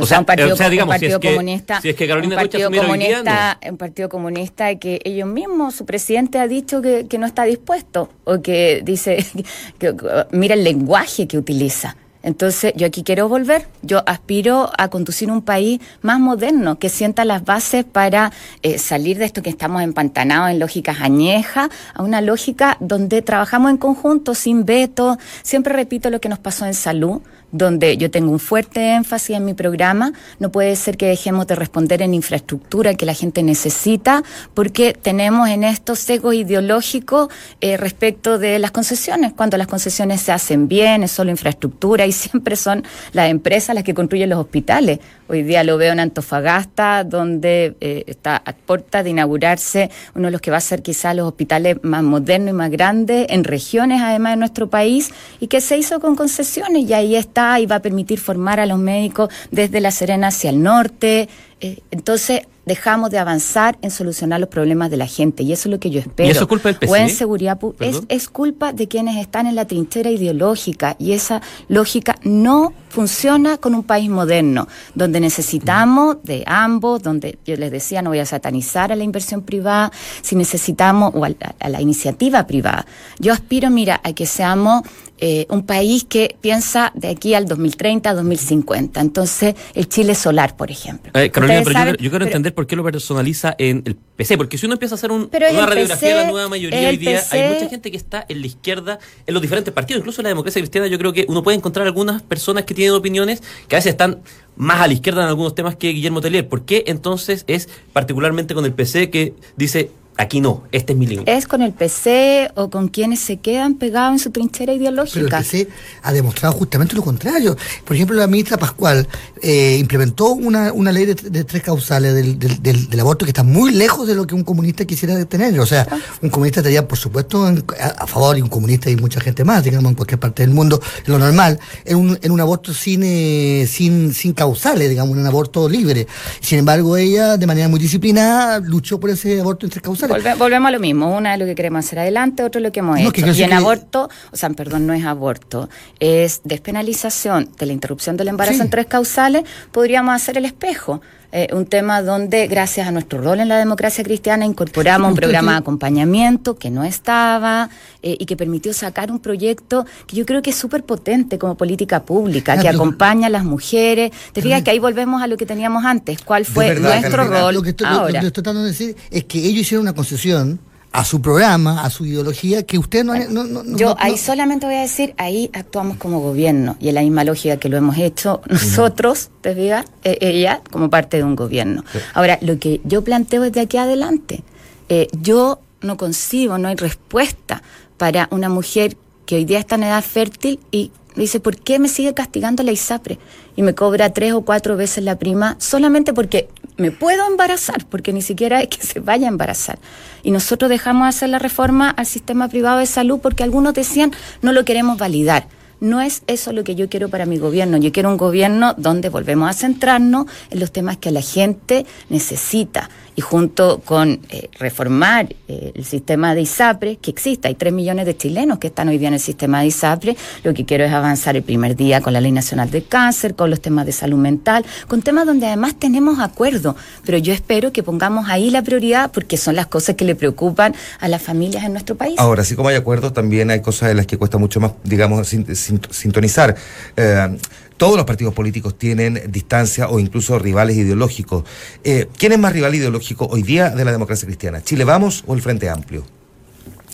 O, sea, un partido, digamos, si es que, comunista, si es que Carolina un partido comunista, un partido comunista que ellos mismos, su presidente ha dicho que, que no está dispuesto o que dice, *laughs* que, mira el lenguaje que utiliza. Entonces, yo aquí quiero volver. Yo aspiro a conducir un país más moderno, que sienta las bases para eh, salir de esto que estamos empantanados en lógicas añejas, a una lógica donde trabajamos en conjunto, sin veto. Siempre repito lo que nos pasó en salud donde yo tengo un fuerte énfasis en mi programa. No puede ser que dejemos de responder en infraestructura que la gente necesita, porque tenemos en esto sesgo ideológico eh, respecto de las concesiones. Cuando las concesiones se hacen bien, es solo infraestructura y *laughs* siempre son las empresas las que construyen los hospitales. Hoy día lo veo en Antofagasta, donde eh, está a puerta de inaugurarse uno de los que va a ser quizás los hospitales más modernos y más grandes, en regiones además de nuestro país, y que se hizo con concesiones y ahí está y va a permitir formar a los médicos desde La Serena hacia el norte. Eh, entonces, dejamos de avanzar en solucionar los problemas de la gente y eso es lo que yo espero. ¿Y eso es culpa del O en seguridad es, es culpa de quienes están en la trinchera ideológica y esa lógica no funciona con un país moderno, donde necesitamos de ambos, donde yo les decía, no voy a satanizar a la inversión privada, si necesitamos, o a, a la iniciativa privada. Yo aspiro, mira, a que seamos eh, un país que piensa de aquí al 2030, 2050. Entonces, el Chile solar, por ejemplo. Eh, Carolina, pero yo, yo, quiero entender por qué lo personaliza en el PC, porque si uno empieza a hacer un, una radiografía de la nueva mayoría hoy día, hay mucha gente que está en la izquierda, en los diferentes partidos, incluso en la democracia cristiana, yo creo que uno puede encontrar algunas personas que tienen opiniones que a veces están más a la izquierda en algunos temas que Guillermo Tellier. ¿Por qué entonces es particularmente con el PC que dice Aquí no, este es mi límite. Es con el PC o con quienes se quedan pegados en su trinchera ideológica. Pero el PC ha demostrado justamente lo contrario. Por ejemplo, la ministra Pascual eh, implementó una, una ley de, de tres causales del, del, del, aborto que está muy lejos de lo que un comunista quisiera tener. O sea, un comunista estaría, por supuesto, en, a, a, favor, y un comunista y mucha gente más, digamos, en cualquier parte del mundo, lo normal, en un, en un aborto sin, eh, sin, sin causales, digamos, un aborto libre. Sin embargo, ella, de manera muy disciplinada, luchó por ese aborto en tres causales. Volve, volvemos a lo mismo. Una es lo que queremos hacer adelante, otro es lo que hemos no, hecho. Que y en que... aborto, o sea, perdón, no es aborto, es despenalización de la interrupción del embarazo sí. en tres causales, podríamos hacer el espejo. Eh, un tema donde, gracias a nuestro rol en la democracia cristiana, incorporamos un programa de *laughs* acompañamiento que no estaba eh, y que permitió sacar un proyecto que yo creo que es súper potente como política pública, que acompaña a las mujeres. Te fijas que ahí volvemos a lo que teníamos antes. ¿Cuál fue verdad, nuestro Carolina, rol? Lo que, estoy, ahora? Lo, lo que estoy tratando de decir es que ellos hicieron una concesión a su programa, a su ideología, que usted no... no, no yo no, ahí solamente voy a decir, ahí actuamos como gobierno y en la misma lógica que lo hemos hecho nosotros, te diga, eh, ella como parte de un gobierno. Sí. Ahora, lo que yo planteo desde aquí adelante, eh, yo no concibo, no hay respuesta para una mujer que hoy día está en edad fértil y dice, ¿por qué me sigue castigando la ISAPRE? Y me cobra tres o cuatro veces la prima solamente porque me puedo embarazar, porque ni siquiera es que se vaya a embarazar. Y nosotros dejamos hacer la reforma al sistema privado de salud porque algunos decían, no lo queremos validar. No es eso lo que yo quiero para mi gobierno. Yo quiero un gobierno donde volvemos a centrarnos en los temas que la gente necesita y junto con eh, reformar eh, el sistema de ISAPRE, que existe, hay tres millones de chilenos que están hoy día en el sistema de ISAPRE, lo que quiero es avanzar el primer día con la Ley Nacional de Cáncer, con los temas de salud mental, con temas donde además tenemos acuerdo, pero yo espero que pongamos ahí la prioridad porque son las cosas que le preocupan a las familias en nuestro país. Ahora, así como hay acuerdos, también hay cosas de las que cuesta mucho más, digamos, sintonizar. Eh, todos los partidos políticos tienen distancia o incluso rivales ideológicos. Eh, ¿Quién es más rival ideológico hoy día de la democracia cristiana? ¿Chile Vamos o el Frente Amplio?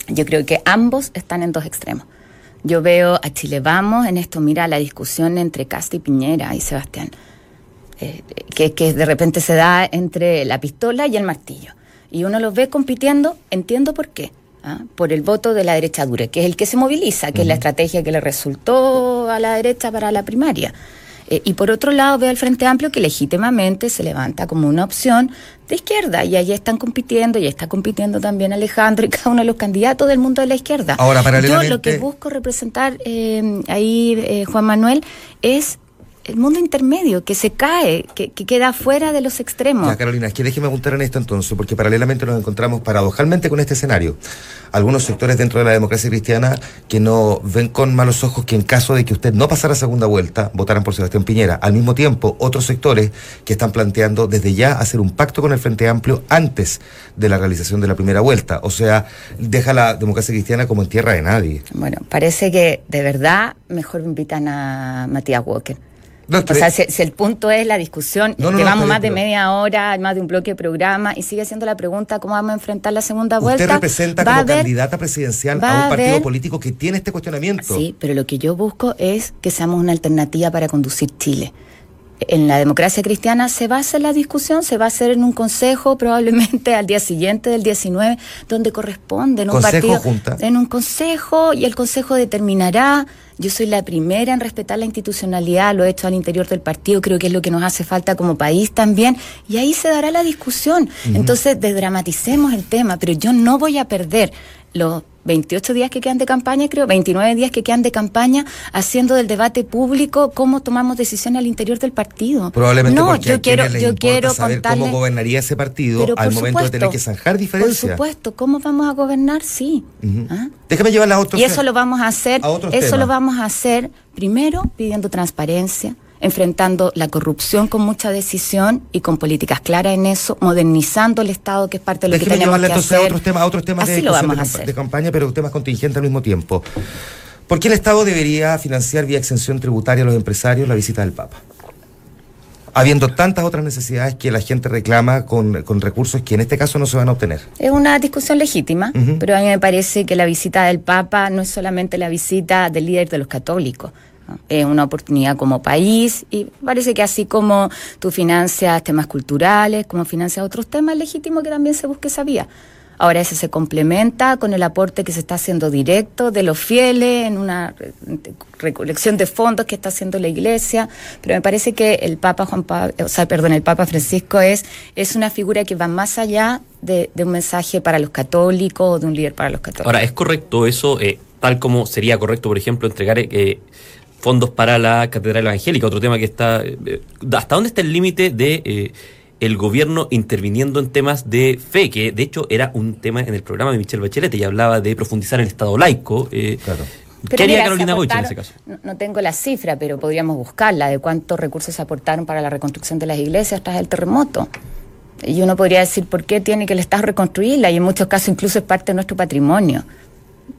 Yo creo que ambos están en dos extremos. Yo veo a Chile Vamos en esto, mira la discusión entre Casti Piñera y Sebastián, eh, que, que de repente se da entre la pistola y el martillo. Y uno los ve compitiendo, entiendo por qué. ¿Ah? por el voto de la derecha dura, que es el que se moviliza, que uh -huh. es la estrategia que le resultó a la derecha para la primaria. Eh, y por otro lado veo al Frente Amplio que legítimamente se levanta como una opción de izquierda y ahí están compitiendo y está compitiendo también Alejandro y cada uno de los candidatos del mundo de la izquierda. Ahora, paralelamente... Yo lo que busco representar eh, ahí, eh, Juan Manuel, es el mundo intermedio, que se cae, que, que, queda fuera de los extremos. Ya, Carolina, es que déjeme apuntar en esto entonces, porque paralelamente nos encontramos paradojalmente con este escenario. Algunos sectores dentro de la democracia cristiana que no ven con malos ojos que en caso de que usted no pasara segunda vuelta, votaran por Sebastián Piñera. Al mismo tiempo, otros sectores que están planteando desde ya hacer un pacto con el Frente Amplio antes de la realización de la primera vuelta. O sea, deja la democracia cristiana como en tierra de nadie. Bueno, parece que de verdad mejor invitan a Matías Walker. No, o sea, si, si, el punto es la discusión, no, no, llevamos más de media hora, más de un bloque de programa, y sigue siendo la pregunta cómo vamos a enfrentar la segunda vuelta. Usted representa como haber, candidata presidencial a un partido haber, político que tiene este cuestionamiento. Sí, pero lo que yo busco es que seamos una alternativa para conducir Chile en la democracia cristiana se va a hacer la discusión, se va a hacer en un consejo *laughs* probablemente al día siguiente del 19, donde corresponde en un consejo partido, junta. en un consejo y el consejo determinará. Yo soy la primera en respetar la institucionalidad, lo he hecho al interior del partido, creo que es lo que nos hace falta como país también, y ahí se dará la discusión. Uh -huh. Entonces, desdramaticemos el tema, pero yo no voy a perder los 28 días que quedan de campaña, creo, 29 días que quedan de campaña, haciendo del debate público cómo tomamos decisiones al interior del partido. Probablemente no, porque yo quiero, yo quiero saber contarle, cómo gobernaría ese partido al por momento de tener que zanjar Por diferencias. supuesto, ¿cómo vamos a gobernar? Sí. ¿Ah? Déjame llevar las otras Y eso lo vamos a hacer, a eso temas. lo vamos a hacer primero pidiendo transparencia, enfrentando la corrupción con mucha decisión y con políticas claras en eso, modernizando el Estado, que es parte de lo Déjeme que tenemos que entonces a hacer. otros temas, a otros temas de, lo vamos de, a hacer. de campaña, pero temas contingentes al mismo tiempo. ¿Por qué el Estado debería financiar vía exención tributaria a los empresarios la visita del Papa? Habiendo tantas otras necesidades que la gente reclama con, con recursos que en este caso no se van a obtener. Es una discusión legítima, pero a mí me parece que la visita del Papa no es solamente la visita del líder de los católicos. Es una oportunidad como país y parece que así como tú financias temas culturales, como financias otros temas, es legítimo que también se busque esa vía. Ahora ese se complementa con el aporte que se está haciendo directo de los fieles en una re- recolección de fondos que está haciendo la Iglesia, pero me parece que el Papa Juan Pablo, o sea, perdón, el Papa Francisco es es una figura que va más allá de, de un mensaje para los católicos o de un líder para los católicos. Ahora, ¿es correcto eso, eh, tal como sería correcto, por ejemplo, entregar eh, fondos para la Catedral Evangélica? Otro tema que está... eh, ¿Hasta dónde está el límite de eh, el gobierno interviniendo en temas de fe? Que de hecho era un tema en el programa de Michelle Bachelet, y hablaba de profundizar en el Estado laico. eh, Claro. ¿Qué haría mira, Carolina Boich en ese caso? No, no tengo la cifra, pero podríamos buscarla de cuántos recursos se aportaron para la reconstrucción de las iglesias tras el terremoto. Y uno podría decir por qué tiene que el Estado reconstruirla y en muchos casos incluso es parte de nuestro patrimonio.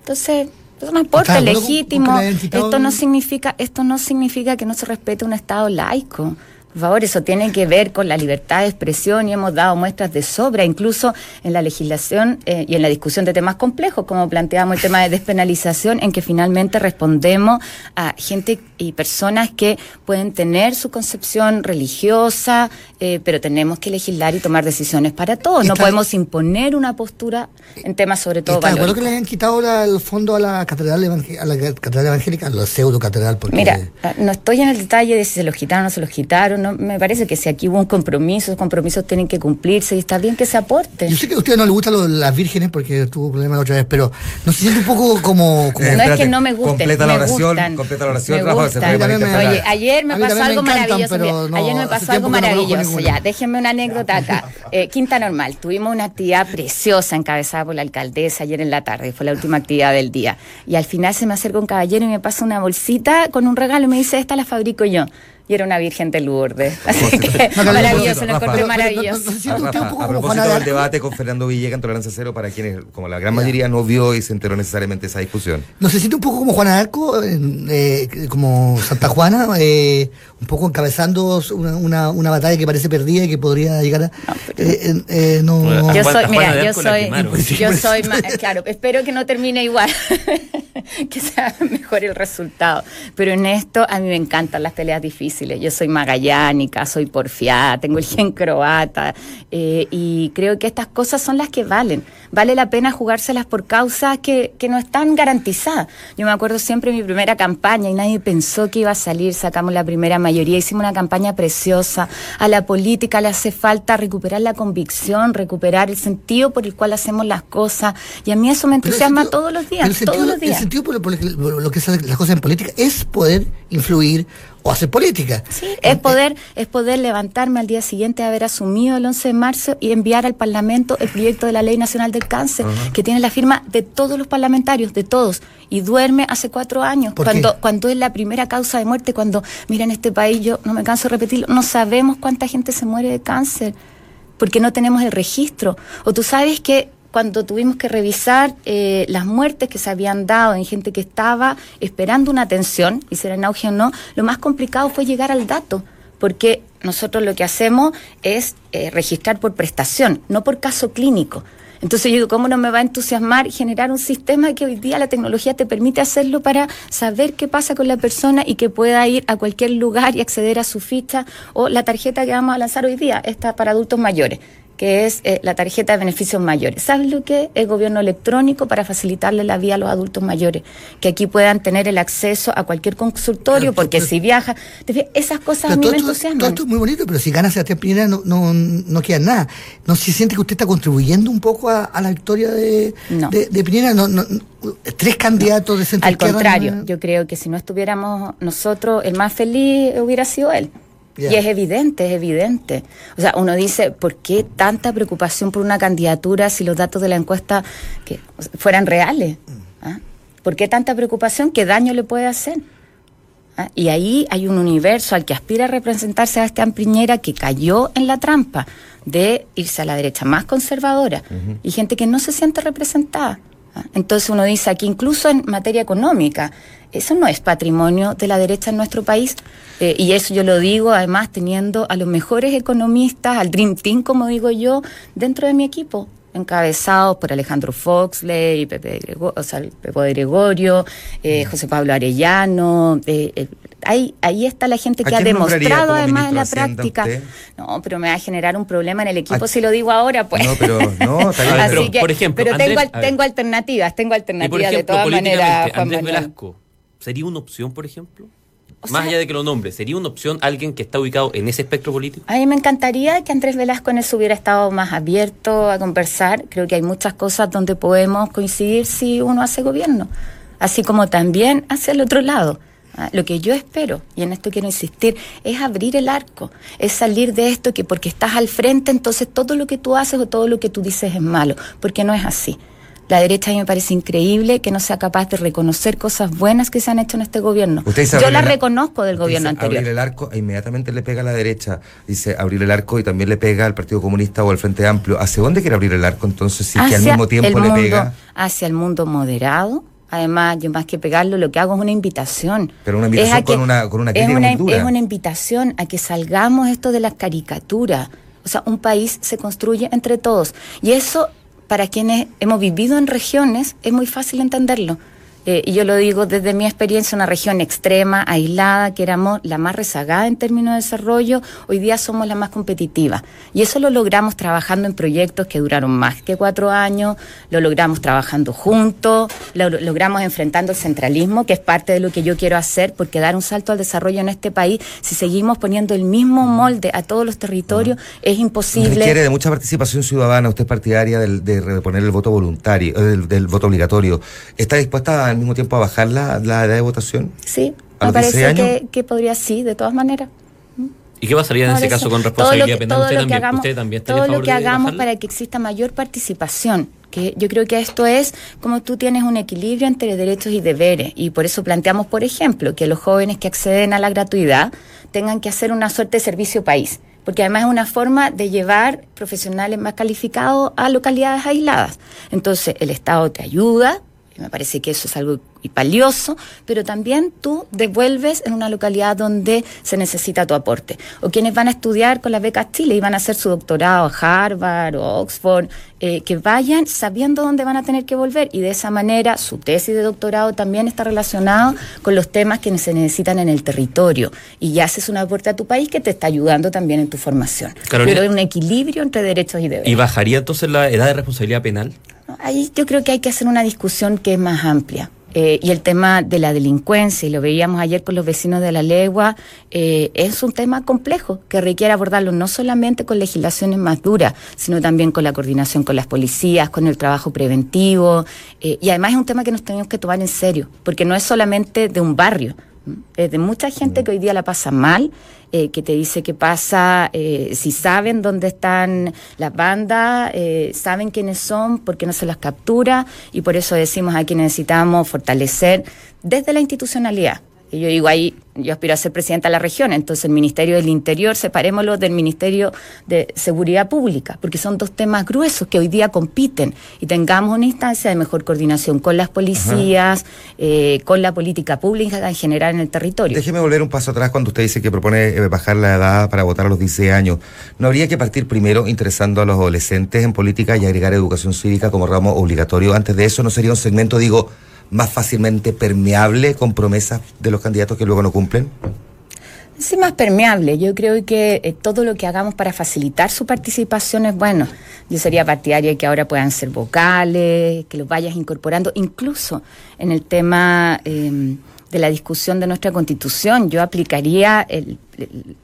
Entonces, eso no importa, ¿Estás de es acuerdo con- legítimo. Esto no significa, esto no significa que no se respete un Estado laico. Por favor, eso tiene que ver con la libertad de expresión y hemos dado muestras de sobra, incluso en la legislación eh, y en la discusión de temas complejos, como planteamos el tema de despenalización, en que finalmente respondemos a gente y personas que pueden tener su concepción religiosa, eh, pero tenemos que legislar y tomar decisiones para todos. No podemos imponer una postura en temas sobre todo ¿Está de acuerdo que le hayan quitado ahora el fondo a la catedral, evangé- a la catedral evangélica, a la pseudo catedral? Porque Mira, ah, no estoy en el detalle de si se los quitaron o no se los quitaron. No, me parece que si aquí hubo un compromiso, esos compromisos tienen que cumplirse y está bien que se aporte. Yo sé que a usted no le gustan lo- las vírgenes porque tuvo problemas la otra vez, pero no se siente un poco como... como- Eh, no es que no me gusten, completa la me oración, gustan. completa la oración, *laughs* me Rafa, se malinterpretar. Oye, ayer me pasó me algo encantan, maravilloso. no, ayer me pasó algo no maravilloso. Ya, déjenme una anécdota acá. *laughs* Eh, Quinta Normal, tuvimos una actividad preciosa encabezada por la alcaldesa ayer en la tarde, fue la última actividad del día. Y al final se me acerca un caballero y me pasa una bolsita con un regalo y me dice, esta la fabrico yo. Y era una Virgen de Lourdes. *laughs* Así que No, maravilloso, lo encontré maravilloso. no sé si usted un Rafa, poco a como propósito Juan del debate con Fernando Villegas en Tolerancia Cero, para quienes, como la gran mayoría, no vio y se enteró necesariamente de esa discusión. ¿No se siente un poco como Juana Arco, eh, como Santa Juana, eh, un poco encabezando una, una, una batalla que parece perdida y que podría llegar a... eh, eh, eh, no, Bueno, Yo Juan- soy, Juana mira, de yo soy, yo soy, claro, espero que no termine igual, *laughs* que sea mejor el resultado. Pero en esto a mí me encantan las peleas difíciles. Yo soy magallánica, soy porfiada, tengo el gen croata eh, y creo que estas cosas son las que valen. Vale la pena jugárselas por causas que, que no están garantizadas. Yo me acuerdo siempre de mi primera campaña y nadie pensó que iba a salir, sacamos la primera mayoría, hicimos una campaña preciosa. A la política le hace falta recuperar la convicción, recuperar el sentido por el cual hacemos las cosas y a mí eso me entusiasma todos los días, todos los días. El sentido por, lo que las cosas en política es poder influir o hacer política. Sí, es poder, es poder levantarme al día siguiente de haber asumido el 11 de marzo y enviar al Parlamento el proyecto de la Ley Nacional del Cáncer, que tiene la firma de todos los parlamentarios, de todos, y duerme hace cuatro años, cuando, cuando es la primera causa de muerte, cuando, mira, en este país, yo no me canso de repetirlo, no sabemos cuánta gente se muere de cáncer, porque no tenemos el registro. O tú sabes que cuando tuvimos que revisar eh, las muertes que se habían dado en gente que estaba esperando una atención, y si era en auge o no, lo más complicado fue llegar al dato, porque nosotros lo que hacemos es eh, registrar por prestación, no por caso clínico. Entonces yo digo, ¿cómo no me va a entusiasmar generar un sistema que hoy día la tecnología te permite hacerlo para saber qué pasa con la persona y que pueda ir a cualquier lugar y acceder a su ficha o la tarjeta que vamos a lanzar hoy día, esta para adultos mayores? Que es eh, la tarjeta de beneficios mayores. ¿Sabes lo que es el gobierno electrónico para facilitarle la vía a los adultos mayores? Que aquí puedan tener el acceso a cualquier consultorio, porque si viaja, esas cosas a mí me entusiasman. Todo esto es muy bonito, pero si gana Sebastián Piñera no, no, no queda nada. ¿No se siente que usted está contribuyendo un poco a, la victoria de, de, Piñera? No, no, tres candidatos de centro Al contrario, yo creo que si no estuviéramos nosotros, el más feliz hubiera sido él. Y es evidente, es evidente. O sea, uno dice, ¿por qué tanta preocupación por una candidatura si los datos de la encuesta que fueran reales? Mm. ¿Ah? ¿Por qué tanta preocupación? ¿Qué daño le puede hacer? ¿Ah? Y ahí hay un universo al que aspira a representarse a Sebastián Piñera que cayó en la trampa de irse a la derecha más conservadora y gente que no se siente representada. ¿Ah? Entonces uno dice aquí, incluso en materia económica, eso no es patrimonio de la derecha en nuestro país. Eh, y eso yo lo digo además teniendo a los mejores economistas, al Dream Team, como digo yo, dentro de mi equipo encabezados por Alejandro Foxley, Pepe, o sea, Pepe Gregorio, eh, José Pablo Arellano. Eh, ahí, ahí está la gente que ha demostrado además en la práctica. No, pero me va a generar un problema en el equipo si lo digo ahora, pues. No, pero no, *laughs* Así que, por ejemplo, pero tengo, tengo alternativas, tengo alternativas de todas maneras. Andrés Velasco, ¿sería una opción, por ejemplo? Más allá de que lo nombre, ¿sería una opción alguien que está ubicado en ese espectro político? A mí me encantaría que Andrés Velasco en eso hubiera estado más abierto a conversar. Creo que hay muchas cosas donde podemos coincidir si uno hace gobierno, así como también hacia el otro lado. Ah, lo que yo espero, y en esto quiero insistir, es abrir el arco, es salir de esto que porque estás al frente, entonces todo lo que tú haces o todo lo que tú dices es malo, porque no es así. La derecha a mí me parece increíble que no sea capaz de reconocer cosas buenas que se han hecho en este gobierno. Yo las reconozco del gobierno anterior. Abrir el arco e inmediatamente le pega a la derecha. Dice abrir el arco y también le pega al Partido Comunista o al Frente Amplio. ¿Hacia dónde quiere abrir el arco entonces? Si que al mismo tiempo le pega. Hacia el mundo moderado. Además, yo más que pegarlo, lo que hago es una invitación. Pero una invitación con, una, con una es una, es una invitación a que salgamos esto de las caricaturas. O sea, un país se construye entre todos. Y eso para quienes hemos vivido en regiones es muy fácil entenderlo. Eh, y yo lo digo desde mi experiencia, una región extrema, aislada, que éramos la más rezagada en términos de desarrollo, hoy día somos la más competitiva. Y eso lo logramos trabajando en proyectos que duraron más que cuatro años, lo logramos trabajando juntos, lo logramos enfrentando el centralismo, que es parte de lo que yo quiero hacer, porque dar un salto al desarrollo en este país, si seguimos poniendo el mismo molde a todos los territorios, es imposible. Requiere de mucha participación ciudadana, usted es partidaria de reponer el voto voluntario, del, del voto obligatorio. ¿Está dispuesta a al mismo tiempo a bajar la, edad de votación? Sí, me parece que, podría sí, de todas maneras. ¿Y qué pasaría en ese caso con responsabilidad penal? Usted, también, usted también Todo lo que hagamos para que exista mayor participación que yo creo que esto es como tú tienes un equilibrio entre derechos y deberes y por eso planteamos, por ejemplo, que los jóvenes que acceden a la gratuidad tengan que hacer una suerte de servicio país, porque además es una forma de llevar profesionales más calificados a localidades aisladas. Entonces, el Estado te ayuda, me parece que eso es algo valioso, pero también tú devuelves en una localidad donde se necesita tu aporte. O quienes van a estudiar con las becas Chile y van a hacer su doctorado a Harvard o Oxford, eh, que vayan sabiendo dónde van a tener que volver y de esa manera su tesis de doctorado también está relacionado con los temas que se necesitan en el territorio y ya haces un aporte a tu país que te está ayudando también en tu formación. Carolina. pero hay un equilibrio entre derechos y deberes. ¿Y bajaría entonces la edad de responsabilidad penal? Ahí yo creo que hay que hacer una discusión que es más amplia. Eh, y el tema de la delincuencia, y lo veíamos ayer con los vecinos de la legua, eh, es un tema complejo que requiere abordarlo no solamente con legislaciones más duras, sino también con la coordinación con las policías, con el trabajo preventivo. eh, y además es un tema que nos tenemos que tomar en serio, porque no es solamente de un barrio. Es de mucha gente que hoy día la pasa mal, eh, que te dice qué pasa, eh, si saben dónde están las bandas, eh, saben quiénes son, por qué no se las captura, y por eso decimos aquí necesitamos fortalecer desde la institucionalidad. Y yo digo ahí, yo aspiro a ser presidenta de la región, entonces el Ministerio del Interior, separémoslo del Ministerio de Seguridad Pública, porque son dos temas gruesos que hoy día compiten y tengamos una instancia de mejor coordinación con las policías, eh, con la política pública en general en el territorio. Déjeme volver un paso atrás cuando usted dice que propone eh, bajar la edad para votar a los 16 años. ¿No habría que partir primero interesando a los adolescentes en política y agregar educación cívica como ramo obligatorio? Antes de eso, ¿no sería un segmento, digo, más fácilmente permeable con promesas de los candidatos que luego no cumplen? Sí, más permeable. Yo creo que eh, todo lo que hagamos para facilitar su participación es bueno. Yo sería partidaria de que ahora puedan ser vocales, que los vayas incorporando, incluso en el tema eh, de la discusión de nuestra constitución. Yo aplicaría el-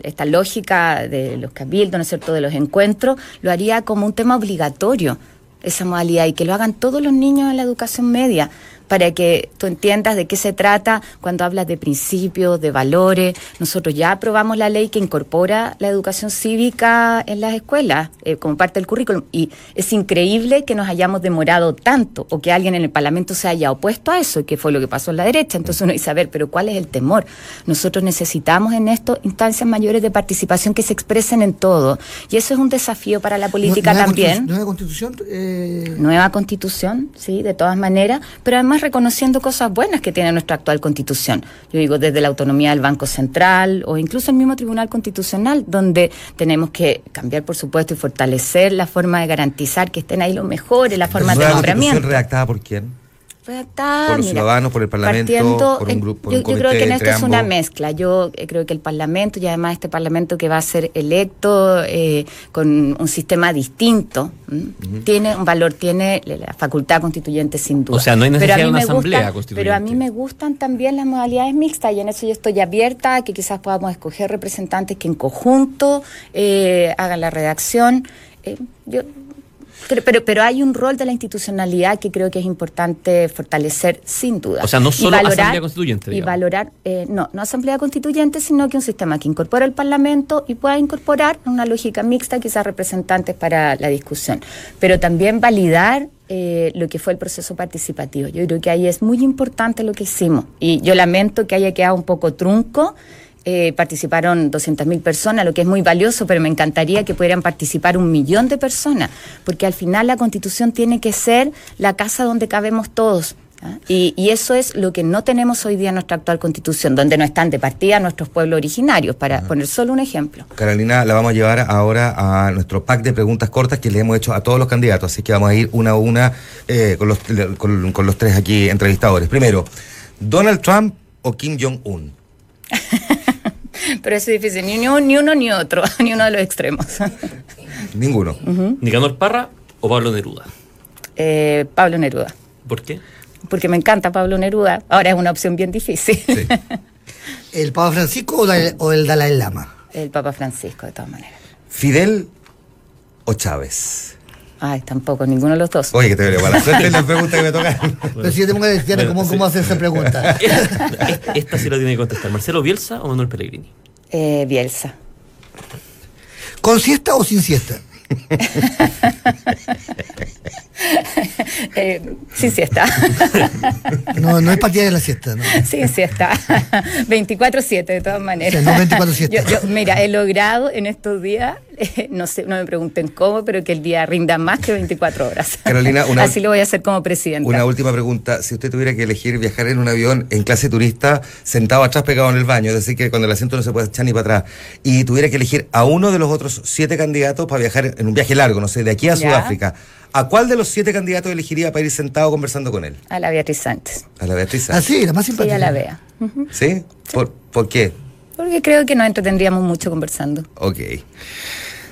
esta lógica de los cabildos, ¿no es cierto?, de los encuentros, lo haría como un tema obligatorio, esa modalidad, y que lo hagan todos los niños en la educación media para que tú entiendas de qué se trata cuando hablas de principios, de valores. Nosotros ya aprobamos la ley que incorpora la educación cívica en las escuelas eh, como parte del currículum y es increíble que nos hayamos demorado tanto o que alguien en el Parlamento se haya opuesto a eso, que fue lo que pasó en la derecha. Entonces uno dice, a ver, pero ¿cuál es el temor? Nosotros necesitamos en esto instancias mayores de participación que se expresen en todo y eso es un desafío para la política Nueva también. constitu- Nueva constitución. eh, Nueva constitución, sí, de todas maneras, pero además reconociendo cosas buenas que tiene nuestra actual constitución. Yo digo, desde la autonomía del Banco Central o incluso el mismo Tribunal Constitucional, donde tenemos que cambiar, por supuesto, y fortalecer la forma de garantizar que estén ahí los mejores, la forma de ¿Nueva constitución nombramiento. redactada por quién? Redactada, Por los mira, ciudadanos, por el Parlamento, partiendo por un grupo, por yo, un yo creo que en esto es una mezcla. Yo eh, creo que el Parlamento y además este Parlamento que va a ser electo eh, con un sistema distinto tiene un valor, tiene la facultad constituyente sin duda. O sea, no hay necesidad de una asamblea constituyente. Pero a mí me gustan también las modalidades mixtas y en eso yo estoy abierta a que quizás podamos escoger representantes que en conjunto eh, hagan la redacción. Eh, yo pero, pero, pero hay un rol de la institucionalidad que creo que es importante fortalecer sin duda. O sea, no solo asamblea constituyente, Y valorar, eh, no, no asamblea constituyente, sino que un sistema que incorpore el Parlamento y pueda incorporar una lógica mixta quizás representantes para la discusión. Pero también validar eh, lo que fue el proceso participativo. Yo creo que ahí es muy importante lo que hicimos. Y yo lamento que haya quedado un poco trunco. Eh, participaron 200.000 personas, lo que es muy valioso, pero me encantaría que pudieran participar un millón de personas, porque al final la constitución tiene que ser la casa donde cabemos todos. ¿ah? Y, y eso es lo que no tenemos hoy día en nuestra actual constitución, donde no están de partida nuestros pueblos originarios, para poner solo un ejemplo. Carolina, la vamos a llevar ahora a nuestro pack de preguntas cortas que le hemos hecho a todos los candidatos, así que vamos a ir una a una eh, con, los, con, con los tres aquí entrevistadores. Primero, ¿Donald Trump o Kim Jong-un? *laughs* *laughs* Pero eso es difícil, ni uno, ni uno ni otro, *laughs* ni uno de los extremos. *laughs* Ninguno. ¿Nicanor Parra o Pablo Neruda? Eh, Pablo Neruda, ¿Por qué? porque me encanta Pablo Neruda. Ahora es una opción bien difícil. Sí. ¿El Papa Francisco o, la- o el Dalai Lama? El Papa Francisco, de todas maneras. ¿Fidel o Chávez? Ay, tampoco, ninguno de los dos. Oye, que te veo para la suerte en la *laughs* pregunta que me toca. Pero si yo tengo que decir Bueno, cómo, sí. cómo hacer esa pregunta. *laughs* Esta, esta sí la tiene que contestar. ¿Marcelo Bielsa o Manuel Pellegrini? Eh, Bielsa. ¿Con siesta o sin siesta? *laughs* Eh, sí, sí está. No, no es partida de la siesta, ¿no? Sí está. 24-7 de todas maneras. Sí, no 24/7. Yo, yo, mira, he logrado en estos días, eh, no sé, no me pregunten cómo, pero que el día rinda más que 24 horas. Carolina, una- *laughs* Así lo voy a hacer como presidenta. Una última pregunta. Si usted tuviera que elegir viajar en un avión en clase turista, sentado atrás pegado en el baño, es decir, que con el asiento no se puede echar ni para atrás, y tuviera que elegir a uno de los otros siete candidatos para viajar en un viaje largo, no sé, de aquí a Ya. ¿A cuál de los siete candidatos elegiría para ir sentado conversando con él? A la Beatriz Sánchez. A la Beatriz. Ah, sí, la más Sí, simpática. a la vea. Ujú. ¿Sí? ¿Por, ¿Por qué? Porque creo que nos entretendríamos mucho conversando. Ok.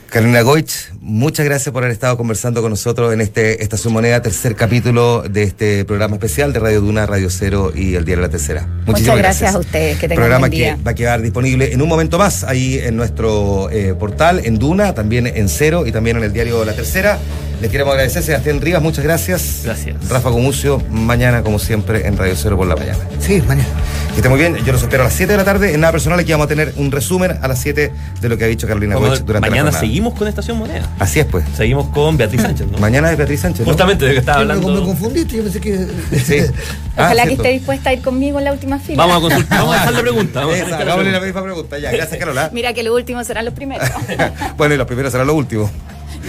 Carolina Goich, muchas gracias por haber estado conversando con nosotros en este Estación Moneda, tercer capítulo de este programa especial de Radio Duna, Radio Cero y El Diario La Tercera. Muchísimas gracias a ustedes, que tengan Programa buen día. que va a quedar disponible en un momento más ahí en nuestro eh, portal, en Duna, también en Cero y también en el Diario La Tercera. Les queremos agradecer, Sebastián Rivas, muchas gracias. Gracias. Rafa Comucio, mañana como siempre en Radio Cero por la mañana. Sí, mañana. Que esté muy bien, yo los espero a las 7 de la tarde. En nada personal aquí vamos a tener un resumen a las 7 de lo que ha dicho Carolina Goich durante la mañana seguimos con Estación Moneda. Así es, pues. Seguimos con Beatriz Sánchez, ¿no? Mañana es Beatriz Sánchez, ¿no? Justamente de que estaba Yo me- Me hablando. confundiste, yo pensé que. Sí. *laughs* Ah, Ojalá que esté dispuesta a ir conmigo en la última fila. Vamos a consultar, vamos a *laughs* dejar la pregunta. Vamos a dejar la la misma pregunta. Ya, gracias, Carola. Mira que los últimos serán los primeros. *laughs* bueno, y los primeros serán los últimos.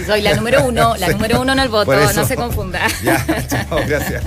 Soy la número uno, la *laughs* número uno en el voto, no se confunda. *laughs* Chao, gracias.